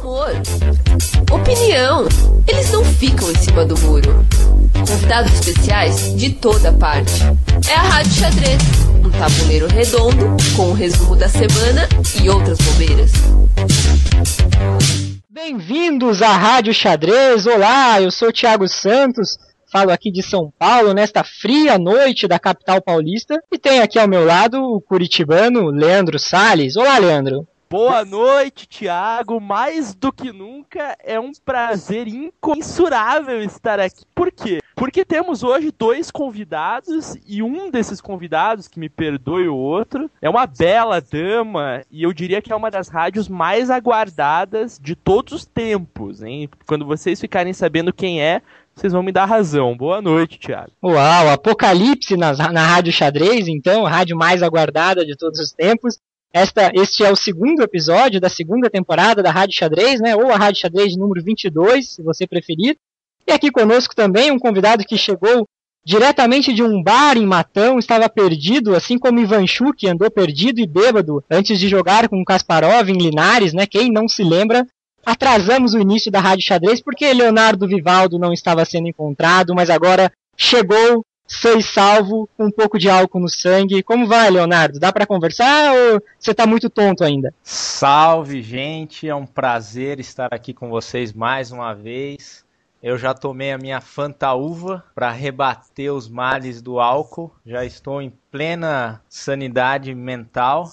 Humor. Opinião. Eles não ficam em cima do muro. Convidados especiais de toda parte. É a Rádio Xadrez. Um tabuleiro redondo com o um resumo da semana e outras bobeiras. Bem-vindos à Rádio Xadrez. Olá, eu sou o Thiago Santos. Falo aqui de São Paulo nesta fria noite da capital paulista e tenho aqui ao meu lado o curitibano Leandro Sales. Olá, Leandro. Boa noite, Thiago. Mais do que nunca, é um prazer incomensurável estar aqui. Por quê? Porque temos hoje dois convidados e um desses convidados, que me perdoe o outro, é uma bela dama e eu diria que é uma das rádios mais aguardadas de todos os tempos, hein? Quando vocês ficarem sabendo quem é, vocês vão me dar razão. Boa noite, Thiago. Uau, Apocalipse na, na Rádio Xadrez, então, rádio mais aguardada de todos os tempos. Esta, este é o segundo episódio da segunda temporada da Rádio Xadrez, né? Ou a Rádio Xadrez número 22, se você preferir. E aqui conosco também um convidado que chegou diretamente de um bar em Matão, estava perdido, assim como Ivan Chuk andou perdido e bêbado antes de jogar com Kasparov em Linares, né? Quem não se lembra? Atrasamos o início da Rádio Xadrez porque Leonardo Vivaldo não estava sendo encontrado, mas agora chegou sei salvo, um pouco de álcool no sangue. Como vai, Leonardo? Dá para conversar ou você tá muito tonto ainda? Salve, gente. É um prazer estar aqui com vocês mais uma vez. Eu já tomei a minha fantaúva para rebater os males do álcool. Já estou em plena sanidade mental.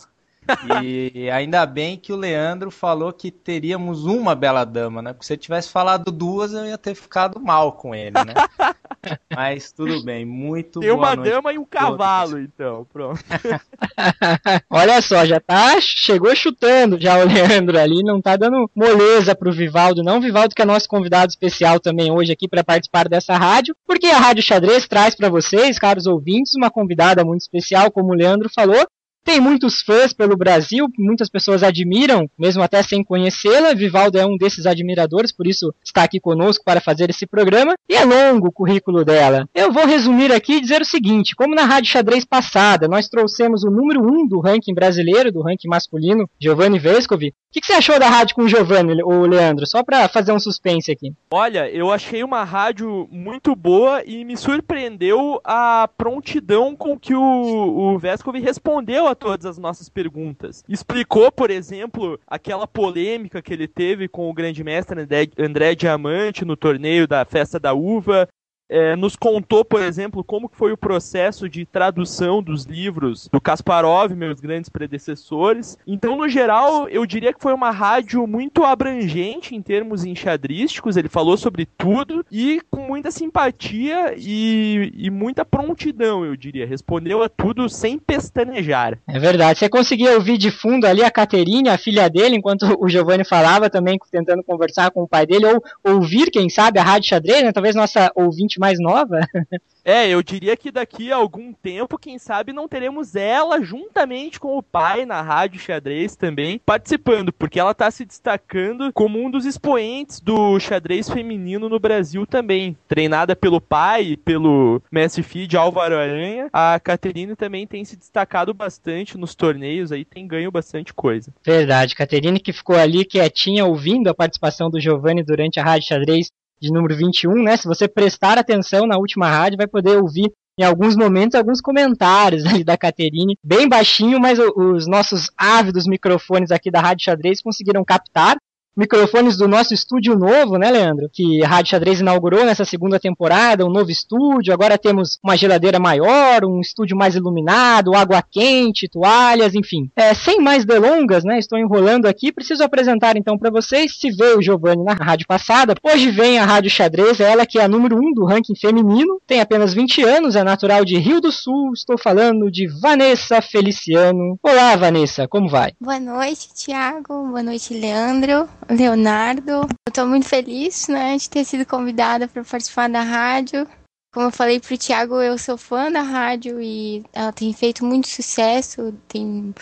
E ainda bem que o Leandro falou que teríamos uma bela dama, né? Porque se ele tivesse falado duas, eu ia ter ficado mal com ele, né? Mas tudo bem, muito Tem uma noite. dama e um cavalo, então, pronto. Olha só, já tá. Chegou chutando já o Leandro ali, não tá dando moleza pro Vivaldo, não. Vivaldo, que é nosso convidado especial também hoje aqui para participar dessa rádio, porque a Rádio Xadrez traz para vocês, caros ouvintes, uma convidada muito especial, como o Leandro falou, tem muitos fãs pelo Brasil, muitas pessoas admiram, mesmo até sem conhecê-la. Vivaldo é um desses admiradores, por isso está aqui conosco para fazer esse programa. E é longo o currículo dela. Eu vou resumir aqui e dizer o seguinte: como na Rádio Xadrez passada, nós trouxemos o número 1 um do ranking brasileiro, do ranking masculino, Giovanni Vescovi, que, que você achou da rádio com o Giovanni, o Leandro? Só para fazer um suspense aqui. Olha, eu achei uma rádio muito boa e me surpreendeu a prontidão com que o, o Vescov respondeu a todas as nossas perguntas. Explicou, por exemplo, aquela polêmica que ele teve com o grande mestre André Diamante no torneio da Festa da Uva, é, nos contou, por exemplo, como foi o processo de tradução dos livros do Kasparov, meus grandes predecessores. Então, no geral, eu diria que foi uma rádio muito abrangente em termos enxadrísticos. Ele falou sobre tudo e com muita simpatia e, e muita prontidão, eu diria. Respondeu a tudo sem pestanejar. É verdade. Você conseguia ouvir de fundo ali a Caterine, a filha dele, enquanto o Giovanni falava também, tentando conversar com o pai dele, ou ouvir, quem sabe, a rádio xadrez, né? Talvez nossa ouvinte mais nova. É, eu diria que daqui a algum tempo, quem sabe, não teremos ela juntamente com o pai na Rádio Xadrez também participando, porque ela está se destacando como um dos expoentes do xadrez feminino no Brasil também. Treinada pelo pai e pelo mestre feed Álvaro Aranha, a Caterine também tem se destacado bastante nos torneios, aí tem ganho bastante coisa. Verdade, Caterine que ficou ali quietinha ouvindo a participação do Giovanni durante a Rádio Xadrez de número 21, né? Se você prestar atenção na última rádio, vai poder ouvir em alguns momentos alguns comentários ali da Caterine, bem baixinho, mas os nossos ávidos microfones aqui da Rádio Xadrez conseguiram captar microfones do nosso estúdio novo, né, Leandro? Que a Rádio Xadrez inaugurou nessa segunda temporada, um novo estúdio. Agora temos uma geladeira maior, um estúdio mais iluminado, água quente, toalhas, enfim. É, sem mais delongas, né? Estou enrolando aqui. Preciso apresentar então para vocês. Se veio o Giovanni na rádio passada, hoje vem a Rádio Xadrez, ela que é a número 1 um do ranking feminino, tem apenas 20 anos, é natural de Rio do Sul. Estou falando de Vanessa Feliciano. Olá, Vanessa, como vai? Boa noite, Tiago. Boa noite, Leandro. Leonardo. Eu estou muito feliz, né, de ter sido convidada para participar da rádio. Como eu falei pro Thiago, eu sou fã da rádio e ela tem feito muito sucesso, tem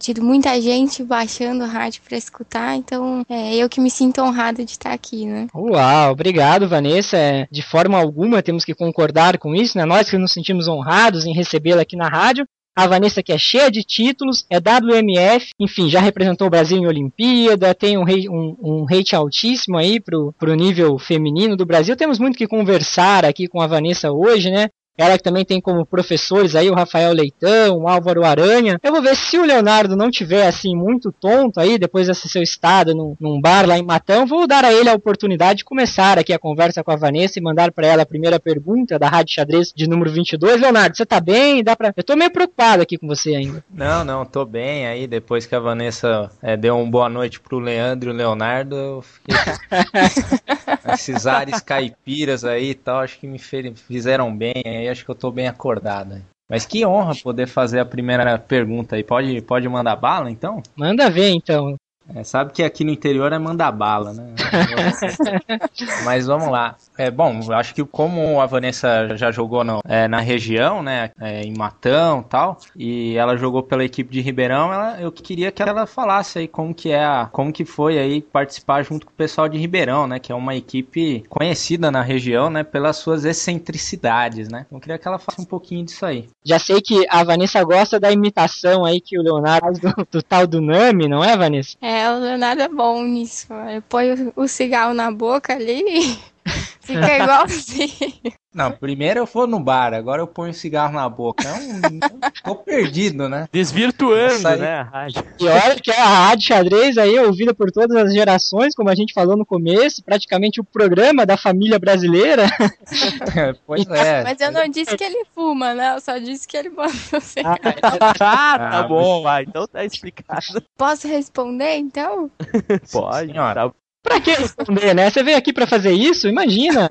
tido muita gente baixando a rádio para escutar, então é eu que me sinto honrada de estar aqui, né? Uau, obrigado, Vanessa. É, de forma alguma temos que concordar com isso, né? Nós que nos sentimos honrados em recebê-la aqui na rádio. A Vanessa que é cheia de títulos, é WMF, enfim, já representou o Brasil em Olimpíada, tem um, um, um hate altíssimo aí pro, pro nível feminino do Brasil. Temos muito que conversar aqui com a Vanessa hoje, né? Ela que também tem como professores aí o Rafael Leitão, o Álvaro Aranha. Eu vou ver se o Leonardo não tiver assim muito tonto aí, depois desse seu estado num, num bar lá em Matão, vou dar a ele a oportunidade de começar aqui a conversa com a Vanessa e mandar para ela a primeira pergunta da Rádio Xadrez de número 22. Leonardo, você tá bem? Dá pra... Eu tô meio preocupado aqui com você ainda. Não, não, tô bem aí. Depois que a Vanessa é, deu uma boa noite pro Leandro e o Leonardo, eu fiquei... Esses ares caipiras aí e tal, acho que me fizeram bem aí acho que eu tô bem acordado. Mas que honra poder fazer a primeira pergunta aí. Pode, pode mandar bala, então? Manda ver, então. É, sabe que aqui no interior é mandar bala, né? Mas vamos lá. É, bom, acho que como a Vanessa já jogou no, é, na região, né, é, em Matão tal, e ela jogou pela equipe de Ribeirão, ela, eu queria que ela falasse aí como que é, a, como que foi aí participar junto com o pessoal de Ribeirão, né, que é uma equipe conhecida na região, né, pelas suas excentricidades, né. Então eu queria que ela falasse um pouquinho disso aí. Já sei que a Vanessa gosta da imitação aí que o Leonardo faz do, do tal do Nami, não é, Vanessa? É, o Leonardo é bom nisso. Põe o, o cigarro na boca ali Fica igual assim. Não, primeiro eu vou no bar, agora eu ponho cigarro na boca. É um... Tô perdido, né? Desvirtuando, né, a rádio. E olha que a rádio xadrez aí é ouvida por todas as gerações, como a gente falou no começo, praticamente o programa da família brasileira. pois é. Mas eu não disse que ele fuma, né? Eu só disse que ele bota ah, ah, tá ah, bom, vai. Então tá explicado. Posso responder, então? Pode, senhora. Pra que responder, né? Você veio aqui pra fazer isso? Imagina!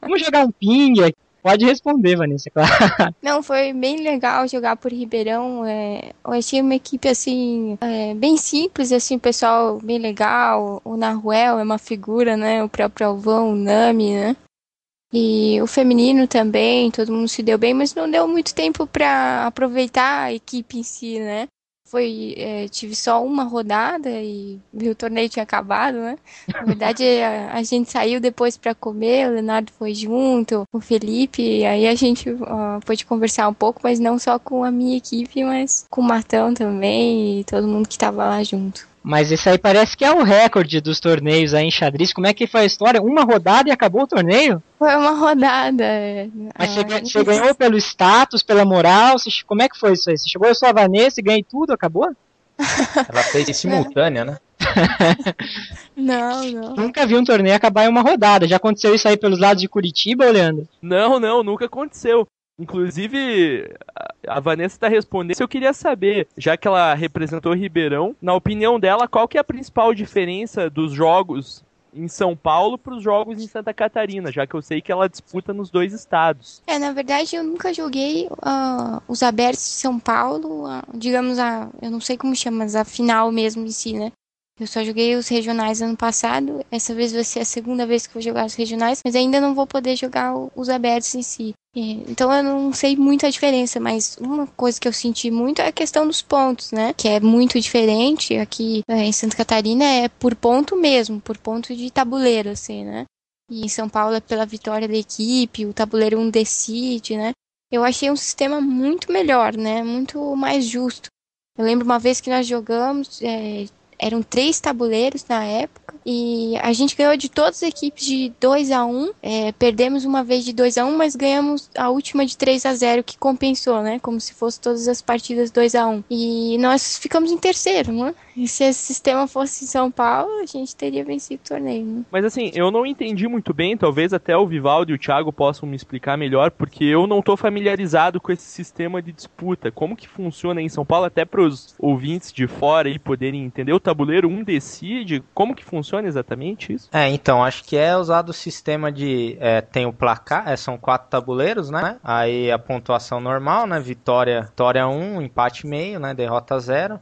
Vamos jogar um ping Pode responder, Vanessa, claro. Não, foi bem legal jogar por Ribeirão. É, eu achei uma equipe, assim, é, bem simples, assim, pessoal bem legal. O Naruel é uma figura, né? O próprio Alvão, o Nami, né? E o feminino também, todo mundo se deu bem, mas não deu muito tempo para aproveitar a equipe em si, né? Foi é, tive só uma rodada e o torneio tinha acabado, né? Na verdade, a, a gente saiu depois para comer, o Leonardo foi junto, o Felipe, aí a gente uh, pôde conversar um pouco, mas não só com a minha equipe, mas com o Matão também e todo mundo que estava lá junto. Mas esse aí parece que é o recorde dos torneios aí em xadrez. Como é que foi a história? Uma rodada e acabou o torneio? Foi uma rodada. Mas você, ah, você ganhou pelo status, pela moral? Você, como é que foi isso aí? Você chegou eu sou a Vanessa e ganhei tudo, acabou? Ela fez em simultânea, né? não, não. Nunca vi um torneio acabar em uma rodada. Já aconteceu isso aí pelos lados de Curitiba, Leandro? Não, não, nunca aconteceu. Inclusive, a Vanessa está respondendo. Eu queria saber, já que ela representou Ribeirão, na opinião dela, qual que é a principal diferença dos jogos em São Paulo para os jogos em Santa Catarina, já que eu sei que ela disputa nos dois estados. É, na verdade eu nunca joguei uh, os abertos de São Paulo, uh, digamos a, eu não sei como chama, mas a final mesmo em si, né? Eu só joguei os regionais ano passado. Essa vez vai ser a segunda vez que vou jogar os regionais, mas ainda não vou poder jogar os abertos em si. Então eu não sei muito a diferença, mas uma coisa que eu senti muito é a questão dos pontos, né? Que é muito diferente. Aqui é, em Santa Catarina é por ponto mesmo, por ponto de tabuleiro, assim, né? E em São Paulo é pela vitória da equipe, o tabuleiro um decide, né? Eu achei um sistema muito melhor, né? Muito mais justo. Eu lembro uma vez que nós jogamos, é, eram três tabuleiros na época. E a gente ganhou de todas as equipes de 2 a 1 é, Perdemos uma vez de 2 a 1 mas ganhamos a última de 3 a 0 que compensou, né? Como se fosse todas as partidas 2 a 1 E nós ficamos em terceiro, né? E se esse sistema fosse em São Paulo, a gente teria vencido o torneio. Né? Mas assim, eu não entendi muito bem, talvez até o Vivaldo e o Thiago possam me explicar melhor, porque eu não estou familiarizado com esse sistema de disputa. Como que funciona em São Paulo, até para os ouvintes de fora aí poderem entender. O tabuleiro um decide, como que funciona exatamente isso? É, então, acho que é usado o sistema de. É, tem o placar, é, são quatro tabuleiros, né? Aí a pontuação normal, né? Vitória, vitória 1, um, empate meio, né? Derrota 0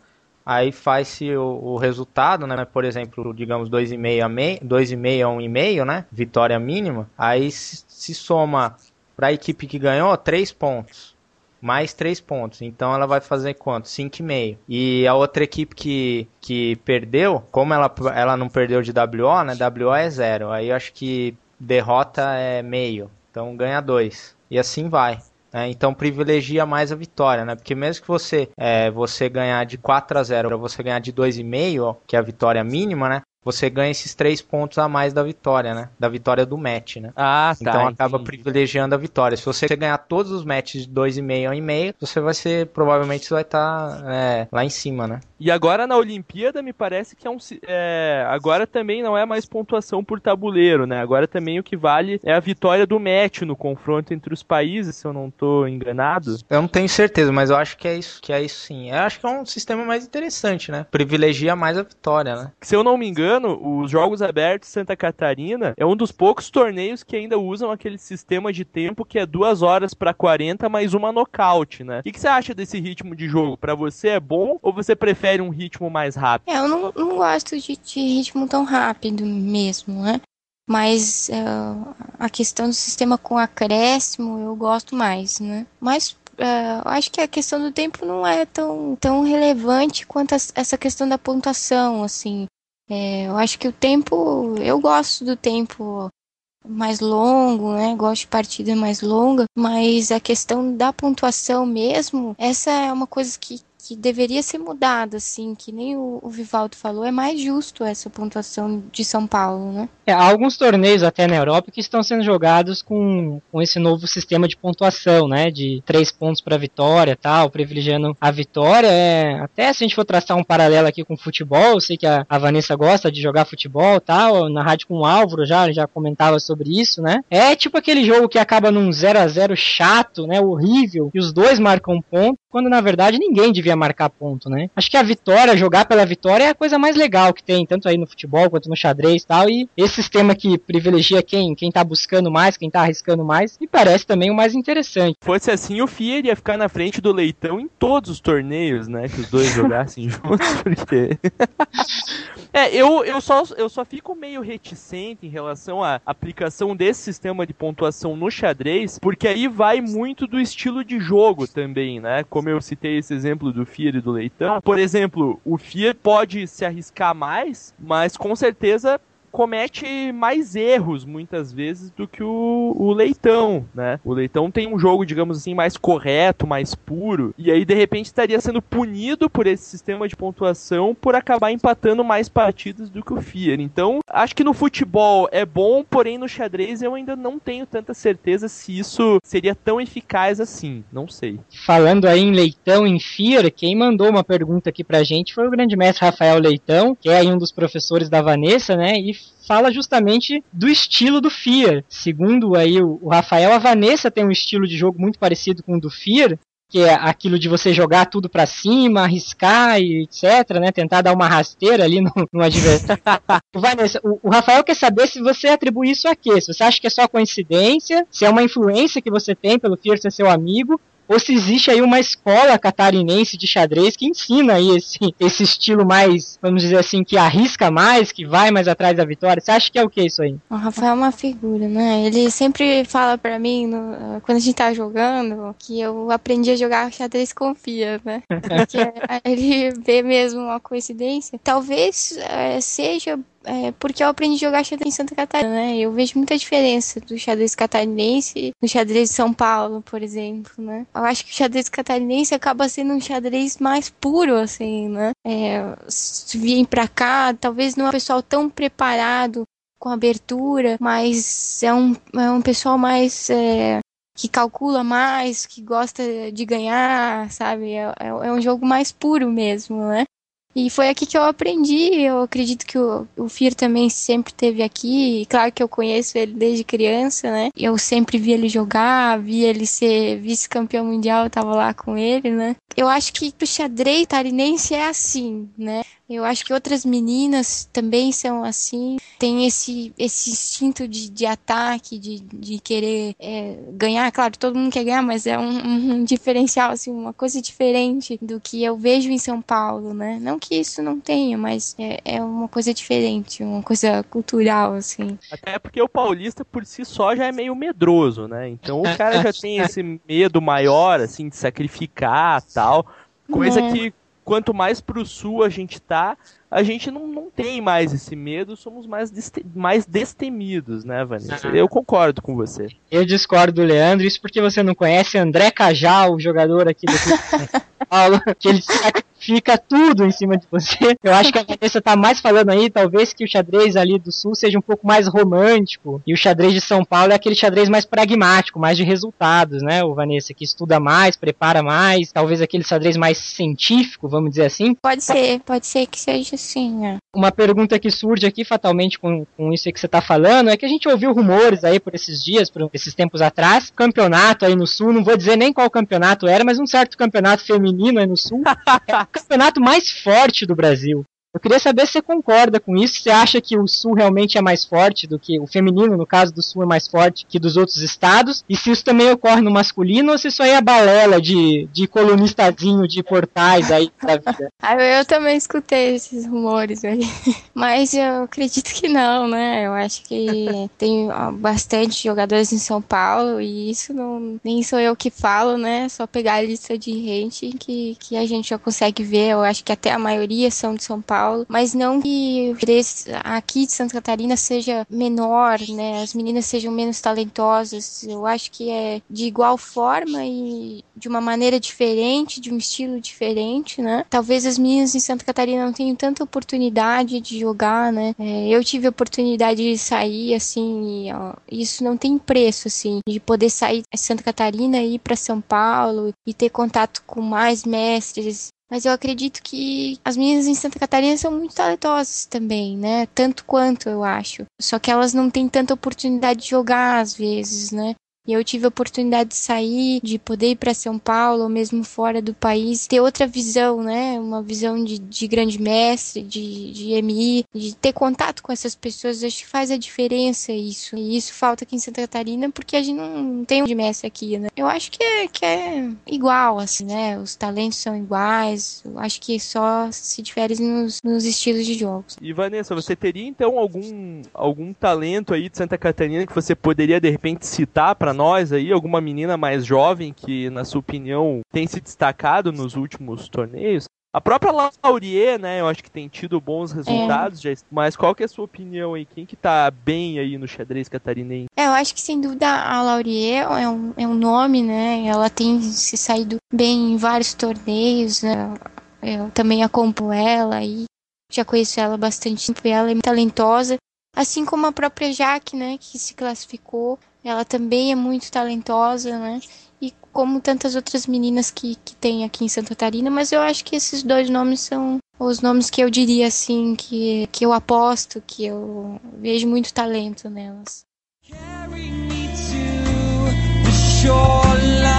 aí faz-se o, o, resultado, né? Por exemplo, digamos 2,5 a 2,5 a 1,5, né? Vitória mínima. Aí se, se soma para a equipe que ganhou 3 pontos. Mais 3 pontos. Então ela vai fazer quanto? 5,5. E a outra equipe que, que perdeu, como ela, ela não perdeu de WO, né? WO é 0. Aí eu acho que derrota é meio. Então ganha 2. E assim vai. né? então privilegia mais a vitória, né? Porque mesmo que você é, você ganhar de 4 a 0 para você ganhar de 2,5, que é a vitória mínima, né? Você ganha esses três pontos a mais da vitória, né? Da vitória do match, né? Ah, tá. Então acaba entendi. privilegiando a vitória. Se você ganhar todos os matches de 2,5 a 1,5, você vai ser, provavelmente, você vai estar tá, é, lá em cima, né? E agora na Olimpíada me parece que é um. É, agora também não é mais pontuação por tabuleiro, né? Agora também o que vale é a vitória do match no confronto entre os países, se eu não tô enganado. Eu não tenho certeza, mas eu acho que é isso, que é isso sim. Eu acho que é um sistema mais interessante, né? Privilegia mais a vitória, né? Se eu não me engano, os Jogos Abertos Santa Catarina é um dos poucos torneios que ainda usam aquele sistema de tempo que é 2 horas para 40 mais uma nocaute, né? O que, que, você acha desse ritmo de jogo? Para você é bom ou você prefere um ritmo mais rápido? É, eu não, não gosto de, de ritmo tão rápido mesmo, né? Mas uh, a questão do sistema com acréscimo eu gosto mais, né? Mas uh, acho que a questão do tempo não é tão, tão relevante quanto a, essa questão da pontuação, assim. É, eu acho que o tempo, eu gosto do tempo mais longo, né? Gosto de partida mais longa, mas a questão da pontuação mesmo, essa é uma coisa que, que deveria ser mudada, assim, que nem o, o, Vivaldo falou, é mais justo essa pontuação de São Paulo, né? É, há alguns torneios até na Europa que estão sendo jogados com, com esse novo sistema de pontuação, né? De três pontos para vitória tal, privilegiando a vitória. É, até se a gente for traçar um paralelo aqui com futebol, eu sei que a, a Vanessa gosta de jogar futebol tal, na rádio com o Álvaro já, já comentava sobre isso, né? É tipo aquele jogo que acaba num 0 a 0 chato, né? Horrível, e os dois marcam ponto, quando na verdade ninguém devia marcar ponto, né? Acho que a vitória, jogar pela vitória é a coisa mais legal que tem, tanto aí no futebol quanto no xadrez e tal. E esse sistema que privilegia quem, quem tá buscando mais, quem tá arriscando mais, me parece também o mais interessante. Fosse assim, o FIA ia ficar na frente do Leitão em todos os torneios, né? Que os dois jogassem juntos, porque. É, eu, eu, só, eu só fico meio reticente em relação à aplicação desse sistema de pontuação no xadrez, porque aí vai muito do estilo de jogo também, né? Como eu citei esse exemplo do Fier e do Leitão. Por exemplo, o Fier pode se arriscar mais, mas com certeza comete mais erros muitas vezes do que o, o, Leitão, né? O Leitão tem um jogo, digamos assim, mais correto, mais puro, e aí de repente estaria sendo punido por esse sistema de pontuação por acabar empatando mais partidas do que o Fier. Então, acho que no futebol é bom, porém no xadrez eu ainda não tenho tanta certeza se isso seria tão eficaz assim, não sei. Falando aí em Leitão, em Fier, quem mandou uma pergunta aqui pra gente foi o grande mestre Rafael Leitão, que é um dos professores da Vanessa, né? E fala justamente do estilo do Fear. Segundo aí o, Rafael, a Vanessa tem um estilo de jogo muito parecido com o do Fear, que é aquilo de você jogar tudo para cima, arriscar e etc, né? Tentar dar uma rasteira ali no, no adversário. Vanessa, o, o, Rafael quer saber se você atribui isso a quê? Se você acha que é só coincidência, se é uma influência que você tem pelo Fear ser seu amigo, ou se existe aí uma escola catarinense de xadrez que ensina aí esse, esse estilo mais, vamos dizer assim, que arrisca mais, que vai mais atrás da vitória. Você acha que é o que isso aí? O Rafael é uma figura, né? Ele sempre fala para mim, no, quando a gente tá jogando, que eu aprendi a jogar xadrez com Fia, né? Porque ele vê mesmo uma coincidência. Talvez é, seja é, porque eu aprendi a jogar xadrez em Santa Catarina, né? Eu vejo muita diferença do xadrez catarinense do xadrez de São Paulo, por exemplo, né? Eu acho que o xadrez catarinense acaba sendo um xadrez mais puro, assim, né? É, se vim pra cá, talvez não é um pessoal tão preparado com abertura, mas é um, é um pessoal mais é, que calcula mais, que gosta de ganhar, sabe? É, é, é, um jogo mais puro mesmo, né? E foi aqui que eu aprendi. Eu acredito que o, o Fir também sempre teve aqui. E claro que eu conheço ele desde criança, né? Eu sempre vi ele jogar, vi ele ser vice-campeão mundial, eu tava lá com ele, né? Eu acho que o xadrez tarinense é assim, né? Eu acho que outras meninas também são assim, tem esse, esse instinto de, de ataque, de, de querer é, ganhar. Claro, todo mundo quer ganhar, mas é um, um, diferencial, assim, uma coisa diferente do que eu vejo em São Paulo, né? Não que isso não tenha, mas é, é uma coisa diferente, uma coisa cultural, assim. Até porque o paulista por si só já é meio medroso, né? Então o cara já tem esse medo maior, assim, de sacrificar tal. Coisa é. que quanto mais pro sul a gente tá, a gente não, não tem mais esse medo, somos mais, deste, mais destemidos, né, Vanessa? Eu concordo com você. Eu discordo do Leandro, isso porque você não conhece André Cajal, o jogador aqui do Paulo, que ele sacrifica tudo em cima de você. Eu acho que a Vanessa tá mais falando aí, talvez, que o xadrez ali do Sul seja um pouco mais romântico, e o xadrez de São Paulo é aquele xadrez mais pragmático, mais de resultados, né, o Vanessa, que estuda mais, prepara mais, talvez aquele xadrez mais científico, vamos dizer assim. Pode ser, pode ser que seja assim, né? Uma pergunta que surge aqui fatalmente com, com isso que você tá falando é que a gente ouviu rumores aí por esses dias, por esses tempos atrás, campeonato aí no Sul, não vou dizer nem qual campeonato era, mas um certo campeonato feminino aí no Sul, é o campeonato mais forte do Brasil. Eu queria saber se você concorda com isso, se você acha que o Sul realmente é mais forte do que o feminino, no caso do Sul, é mais forte que dos outros estados, e se isso também ocorre no masculino ou se isso aí é balela de, de colunistazinho de portais aí da vida. Ah, eu também escutei esses rumores aí, mas eu acredito que não, né? Eu acho que tem bastante jogadores em São Paulo e isso não nem sou eu que falo, né? Só pegar a lista de gente que, que a gente já consegue ver. Eu acho que até a maioria são de São Paulo Paulo, mas não que aqui de Santa Catarina seja menor, né? As meninas sejam menos talentosas. Eu acho que é de igual forma e de uma maneira diferente, de um estilo diferente, né? Talvez as meninas em Santa Catarina não tenham tanta oportunidade de jogar, né? É, eu tive a oportunidade de sair, assim, e, ó, isso não tem preço, assim, de poder sair de Santa Catarina e ir para São Paulo e ter contato com mais mestres mas eu acredito que as meninas em Santa Catarina são muito talentosas também, né? Tanto quanto eu acho. Só que elas não têm tanta oportunidade de jogar às vezes, né? E eu tive a oportunidade de sair, de poder ir para São Paulo, ou mesmo fora do país, ter outra visão, né? Uma visão de, de grande mestre, de, de MI, de ter contato com essas pessoas. Acho que faz a diferença isso. E isso falta aqui em Santa Catarina porque a gente não tem um de mestre aqui, né? Eu acho que é, que é igual, assim, né? Os talentos são iguais. Eu acho que só se difere nos, nos estilos de jogos. E Vanessa, você teria então algum, algum talento aí de Santa Catarina que você poderia de repente citar para nós aí, alguma menina mais jovem que, na sua opinião, tem se destacado nos últimos torneios? A própria Laurier, né, eu acho que tem tido bons resultados, é. mas qual que é a sua opinião aí? Quem que tá bem aí no xadrez catarinense? É, eu acho que sem dúvida a Laurier é um, é um nome, né, ela tem se saído bem em vários torneios, né, eu também acompanho ela e já conheço ela bastante e ela é muito talentosa, assim como a própria Jaque, né, que se classificou ela também é muito talentosa, né? E como tantas outras meninas que, que tem aqui em Santa Catarina, mas eu acho que esses dois nomes são os nomes que eu diria assim, que, que eu aposto, que eu vejo muito talento nelas. Carry me to the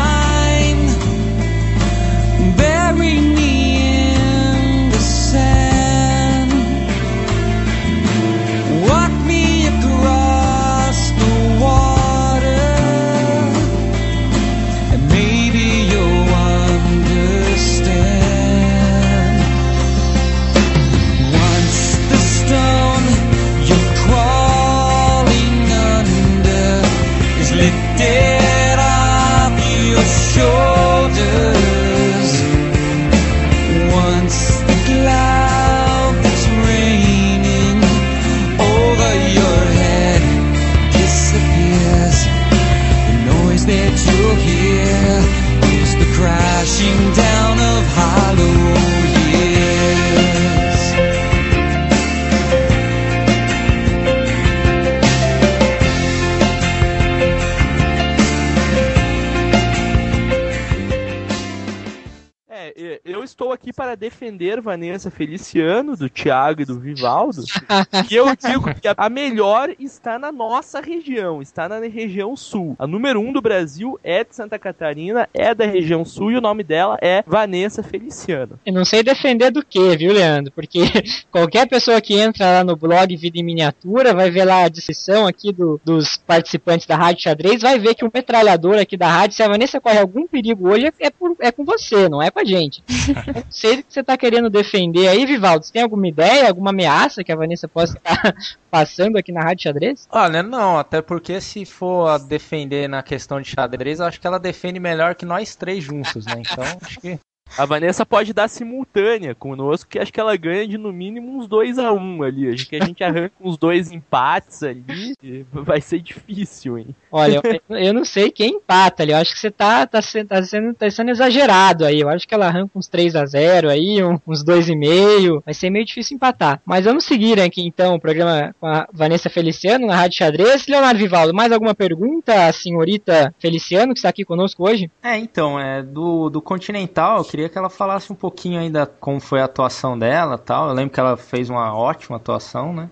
Vanessa Feliciano, do Thiago e do Vivaldo. e eu digo que a melhor está na nossa região, está na região sul. A número um do Brasil é de Santa Catarina, é da região sul e o nome dela é Vanessa Feliciano. Eu não sei defender do que, viu, Leandro? Porque qualquer pessoa que entra lá no blog Vida em Miniatura vai ver lá a descrição aqui do, dos participantes da Rádio Xadrez, vai ver que o metralhador aqui da rádio, se a Vanessa corre algum perigo hoje, é, por, é com você, não é com a gente. sei que você está querendo defender aí, Vivaldo. Você tem alguma ideia, alguma ameaça que a Vanessa possa estar passando aqui na Rádio Xadrez? Olha, não, até porque se for defender na questão de xadrez, eu acho que ela defende melhor que nós três juntos, né? Então, acho que A Vanessa pode dar simultânea conosco, que acho que ela ganha de no mínimo uns 2 a 1 um ali. Acho que a gente arranca uns dois empates ali. Vai ser difícil, hein? Olha, eu, eu não sei quem empata ali. Eu acho que você tá, tá, tá, sendo, tá sendo exagerado aí. Eu acho que ela arranca uns 3 a 0 aí, uns 2,5. Vai ser meio difícil empatar. Mas vamos seguir aqui então o programa com a Vanessa Feliciano na Rádio Xadrez. Leonardo Vivaldo, mais alguma pergunta, a senhorita Feliciano, que está aqui conosco hoje? É, então, é do, do Continental, eu queria que ela falasse um pouquinho ainda como foi a atuação dela tal. Eu lembro que ela fez uma ótima atuação, né?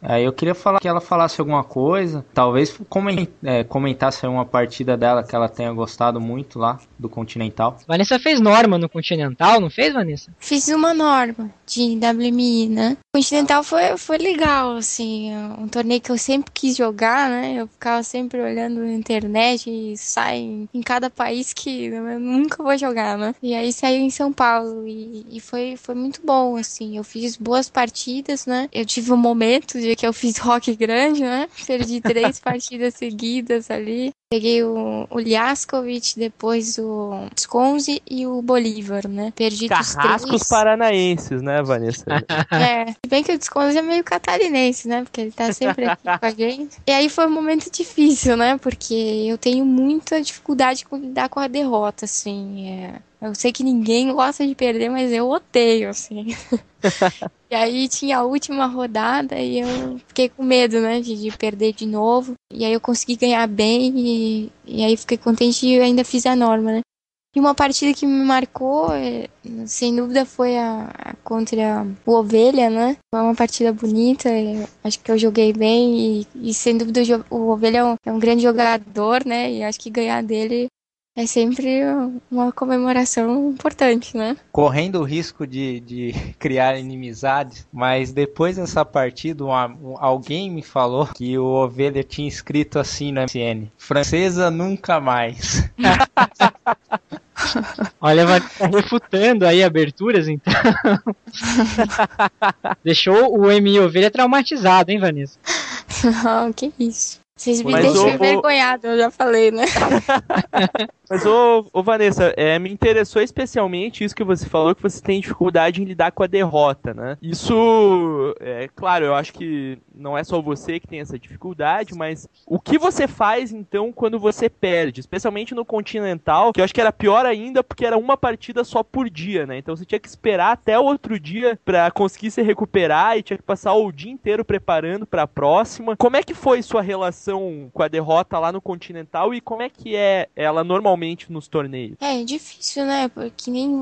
Aí eu queria falar que ela falasse alguma coisa, talvez é, comentasse uma partida dela que ela tenha gostado muito lá do Continental. Vanessa fez norma no Continental, não fez, Vanessa? Fiz uma norma de WMI, né? O Continental foi, foi legal, assim, um torneio que eu sempre quis jogar, né? Eu ficava sempre olhando na internet e sai em, em cada país que eu nunca vou jogar, né? E aí saiu em São Paulo e, e foi, foi muito bom, assim. Eu fiz boas partidas, né? Eu tive um momento de dia que eu fiz rock grande, né? Perdi três partidas seguidas ali. Peguei o, o Ljaskovic, depois o Sconzi e o Bolívar, né? Perdi Carrascos três. paranaenses, né, Vanessa? é, se bem que o Sconzi é meio catarinense, né? Porque ele tá sempre aqui com a gente. E aí foi um momento difícil, né? Porque eu tenho muita dificuldade com lidar com a derrota, assim. É... Eu sei que ninguém gosta de perder, mas eu odeio, assim. e aí tinha a última rodada e eu fiquei com medo, né, de, de perder de novo. E aí eu consegui ganhar bem e, e aí fiquei contente e ainda fiz a norma, né. E uma partida que me marcou, é, sem dúvida, foi a, a, contra o Ovelha, né? Foi uma partida bonita, acho que eu joguei bem e, e sem dúvida o Ovelha é um, é um, grande jogador, né? E acho que ganhar dele é sempre uma comemoração importante, né? Correndo o risco de, de criar inimizades, mas depois dessa partida, um, um, alguém me falou que o Ovelha tinha escrito assim no MCN: Francesa nunca mais. Olha, vai tá refutando aí aberturas, então. Deixou o MI Ovelha traumatizado, hein, Vanessa? Não, que isso. Vocês me Mas deixam o, envergonhado, eu já falei, né? Mas, ô, ô Vanessa, é, me interessou especialmente isso que você falou, que você tem dificuldade em lidar com a derrota, né? Isso, é claro, eu acho que não é só você que tem essa dificuldade, mas o que você faz, então, quando você perde? Especialmente no Continental, que eu acho que era pior ainda, porque era uma partida só por dia, né? Então você tinha que esperar até o outro dia para conseguir se recuperar e tinha que passar o dia inteiro preparando para a próxima. Como é que foi sua relação com a derrota lá no Continental e como é que é ela normalmente nos torneios? É, difícil, né? Porque nem,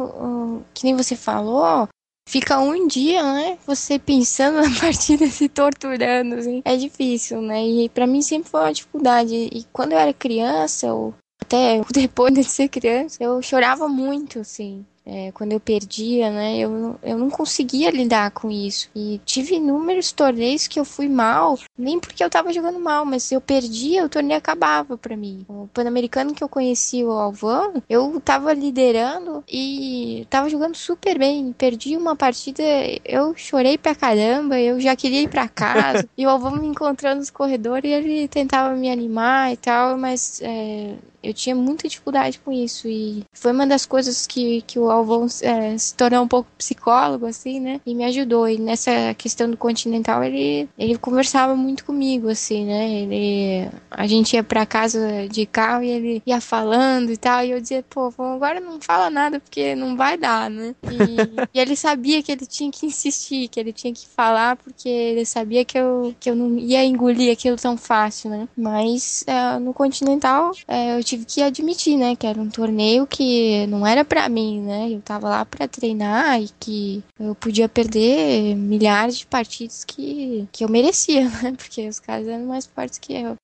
que nem você falou, fica um dia, né? Você pensando na partida, se torturando, assim. É difícil, né? E para mim sempre foi uma dificuldade. E quando eu era criança, ou até depois de ser criança, eu chorava muito, assim é, quando eu perdia, né, eu, eu não conseguia lidar com isso. E tive inúmeros torneios que eu fui mal, nem porque eu tava jogando mal, mas se eu perdia, o torneio acabava para mim. O Pan-Americano que eu conheci, o Alvan, eu tava liderando e tava jogando super bem. Perdi uma partida, eu chorei pra caramba, eu já queria ir pra casa. e o Alvan me encontrando nos corredores e ele tentava me animar e tal, mas é, eu tinha muita dificuldade com isso e foi uma das coisas que, que o Alvon é, se tornou um pouco psicólogo, assim, né? E me ajudou. E nessa questão do Continental, ele, ele conversava muito comigo, assim, né? Ele, a gente ia pra casa de carro e ele ia falando e tal. E eu dizia, pô, agora não fala nada porque não vai dar, né? E, e ele sabia que ele tinha que insistir, que ele tinha que falar porque ele sabia que eu, que eu não ia engolir aquilo tão fácil, né? Mas é, no Continental, é, eu tive tive que admitir, né, que era um torneio que não era para mim, né? Eu tava lá para treinar e que eu podia perder milhares de partidas que, que eu merecia, né? Porque os caras eram mais fortes que eu.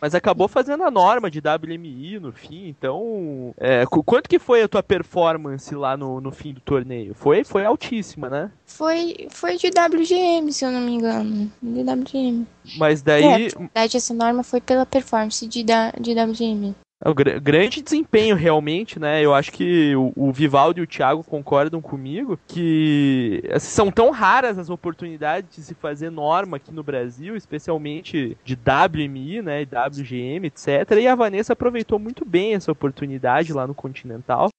Mas acabou fazendo a norma de WMI no fim, então. É, quanto que foi a tua performance lá no, no fim do torneio? Foi, foi altíssima, né? Foi, foi de WGM, se eu não me engano. De WGM. Mas daí. É, na verdade, essa norma foi pela performance de, de WGM. É um grande desempenho, realmente, né? Eu acho que o, o Vivaldo e o Thiago concordam comigo que assim, são tão raras as oportunidades de se fazer norma aqui no Brasil, especialmente de WMI, né? WGM, etc. E a Vanessa aproveitou muito bem essa oportunidade lá no Continental.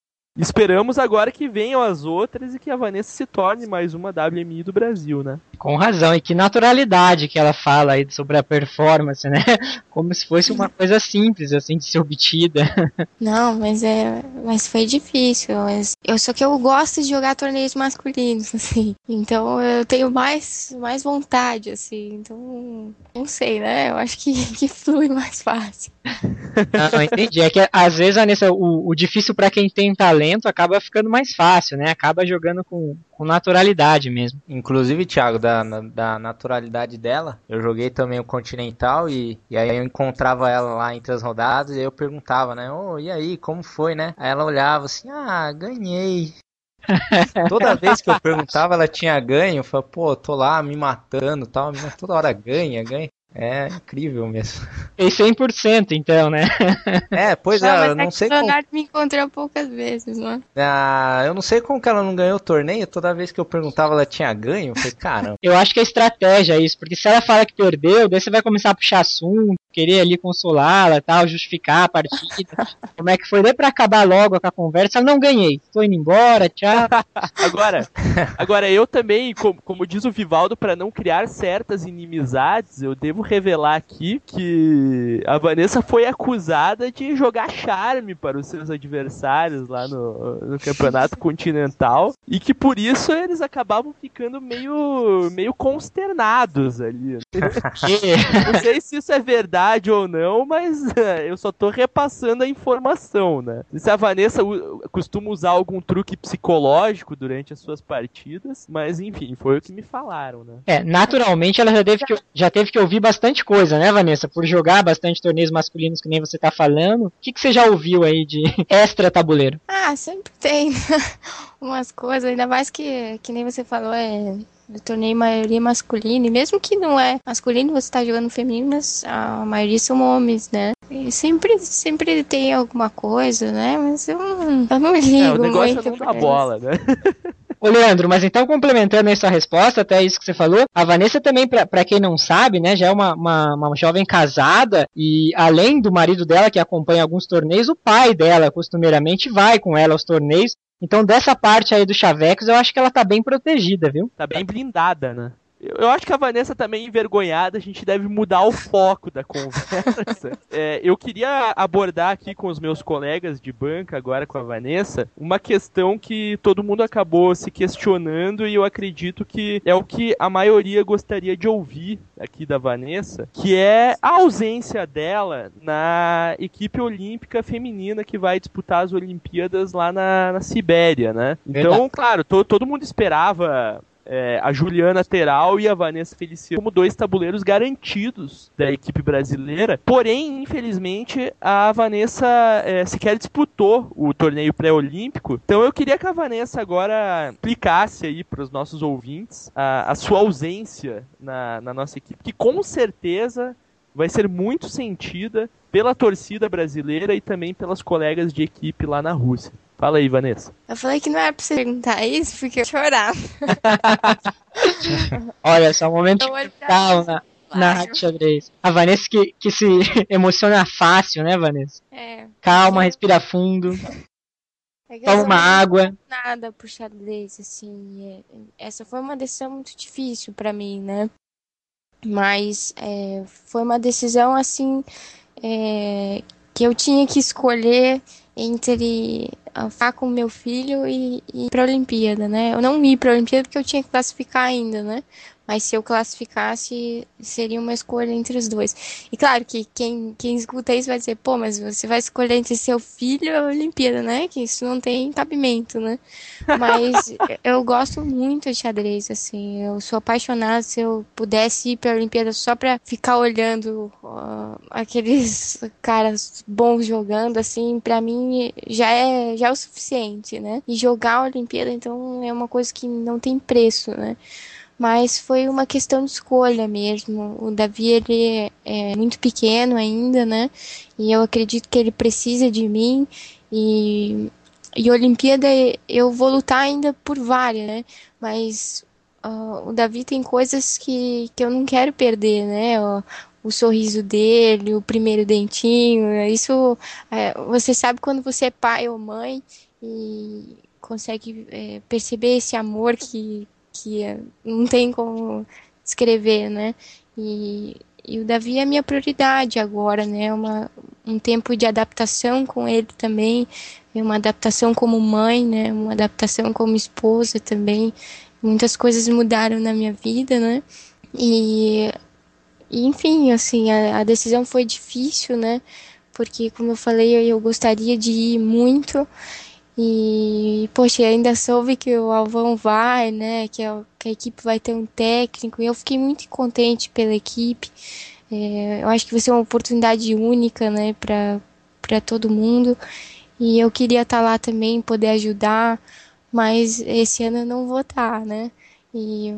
Esperamos agora que venham as outras e que a Vanessa se torne mais uma WMI do Brasil, né? Com razão, e que naturalidade que ela fala aí sobre a performance, né? Como se fosse uma coisa simples, assim, de ser obtida. Não, mas é. Mas foi difícil. Mas eu só que eu gosto de jogar torneios masculinos, assim. Então eu tenho mais, mais vontade, assim. Então, não sei, né? Eu acho que, que flui mais fácil. Não, entendi. É que às vezes, Anessa, o, o difícil para quem tem talento acaba ficando mais fácil, né? Acaba jogando com, com naturalidade mesmo. Inclusive, Thiago, da, da naturalidade dela, eu joguei também o Continental e, e aí eu encontrava ela lá entre as rodadas e aí eu perguntava, né? Ô, oh, e aí, como foi, né? Aí ela olhava assim, ah, ganhei. Toda vez que eu perguntava, ela tinha ganho. Eu falava, pô, tô lá me matando tal. Toda hora ganha, ganha. É incrível mesmo. E 100% então, né? É, pois não, é, eu não é sei como... Leonardo me encontrou poucas vezes, né? Ah, eu não sei como que ela não ganhou o torneio, toda vez que eu perguntava ela tinha ganho, eu falei, caramba. eu acho que é estratégia isso, porque se ela fala que perdeu, daí você vai começar a puxar assunto, querer ali consolá-la, tal, justificar a partida. como é que foi? Daí pra acabar logo com a conversa, não ganhei, tô indo embora, tchau. agora, agora eu também, como, como diz o Vivaldo, para não criar certas inimizades, eu devo revelar aqui que a Vanessa foi acusada de jogar charme para os seus adversários lá no, no campeonato continental e que por isso eles acabavam ficando meio, meio consternados ali. não sei se isso é verdade ou não, mas eu só tô repassando a informação, né? Se a Vanessa costuma usar algum truque psicológico durante as suas partidas, mas enfim, foi o que me falaram, né? É, naturalmente ela já teve que, já teve que ouvir bastante coisa, né, Vanessa? Por jogar bastante torneios masculinos que nem você tá falando. O que, que você já ouviu aí de extra tabuleiro? Ah, sempre tem umas coisas, ainda mais que, que nem você falou, é do torneio maioria masculina, e mesmo que não é masculino, você tá jogando feminino, mas a maioria são homens, né? E sempre, sempre tem alguma coisa, né? Mas eu, eu não ligo é, o negócio muito. É não dá bola, né? Ô, Leandro, mas então complementando essa resposta, até isso que você falou, a Vanessa também, para quem não sabe, né, já é uma, uma, uma, jovem casada e além do marido dela que acompanha alguns torneios, o pai dela costumeiramente vai com ela aos torneios. Então dessa parte aí do Chavecos, eu acho que ela tá bem protegida, viu? Tá bem blindada, né? Eu acho que a Vanessa também envergonhada, a gente deve mudar o foco da conversa. É, eu queria abordar aqui com os meus colegas de banca, agora com a Vanessa, uma questão que todo mundo acabou se questionando e eu acredito que é o que a maioria gostaria de ouvir aqui da Vanessa, que é a ausência dela na equipe olímpica feminina que vai disputar as Olimpíadas lá na, na Sibéria, né? Então, claro, to, todo mundo esperava é, a Juliana Teral e a Vanessa Feliciano como dois tabuleiros garantidos da equipe brasileira. Porém, infelizmente, a Vanessa é, sequer disputou o torneio pré-olímpico. Então eu queria que a Vanessa agora explicasse aí para os nossos ouvintes a, a sua ausência na, na nossa equipe, que com certeza vai ser muito sentida pela torcida brasileira e também pelas colegas de equipe lá na Rússia. Fala aí, Vanessa. Eu falei que não era pra você perguntar isso porque eu chorar. Olha, só um momento calma na Rádio Xadrez. A Vanessa que, que se emociona fácil, né, Vanessa? É. Calma, respira fundo. É Toma uma água. Nada pro xadrez, assim. É, essa foi uma decisão muito difícil para mim, né? Mas é, foi uma decisão, assim, é, que eu tinha que escolher entre ficar com meu filho e, e ir pra Olimpíada, né? Eu não ir pra Olimpíada porque eu tinha que classificar ainda, né? Mas se eu classificasse, seria uma escolha entre os dois. E claro que quem, quem escuta isso vai dizer, pô, mas você vai escolher entre seu filho e a Olimpíada, né? Que isso não tem cabimento, né? Mas eu gosto muito de xadrez, assim. Eu sou apaixonada. Se eu pudesse ir pra Olimpíada só pra ficar olhando uh, aqueles caras bons jogando, assim, pra mim já é, já é o suficiente, né? E jogar a Olimpíada, então, é uma coisa que não tem preço, né? Mas foi uma questão de escolha mesmo. O Davi ele é muito pequeno ainda, né? E eu acredito que ele precisa de mim e e Olimpíada eu vou lutar ainda por várias, né? Mas uh, o Davi tem coisas que, que eu não quero perder, né? O, o sorriso dele, o primeiro dentinho, isso é, você sabe quando você é pai ou mãe e consegue é, perceber esse amor que, que é, não tem como escrever, né? E, e o Davi é minha prioridade agora, né? Uma, um tempo de adaptação com ele também, uma adaptação como mãe, né? Uma adaptação como esposa também. Muitas coisas mudaram na minha vida, né? E, e enfim, assim, a, a decisão foi difícil, né? Porque, como eu falei, eu, eu gostaria de ir muito. E, poxa, ainda soube que o Alvão vai, né? Que a, que a equipe vai ter um técnico. E eu fiquei muito contente pela equipe. É, eu acho que vai ser uma oportunidade única, né? Para todo mundo. E eu queria estar tá lá também, poder ajudar. Mas esse ano eu não vou estar, tá, né? E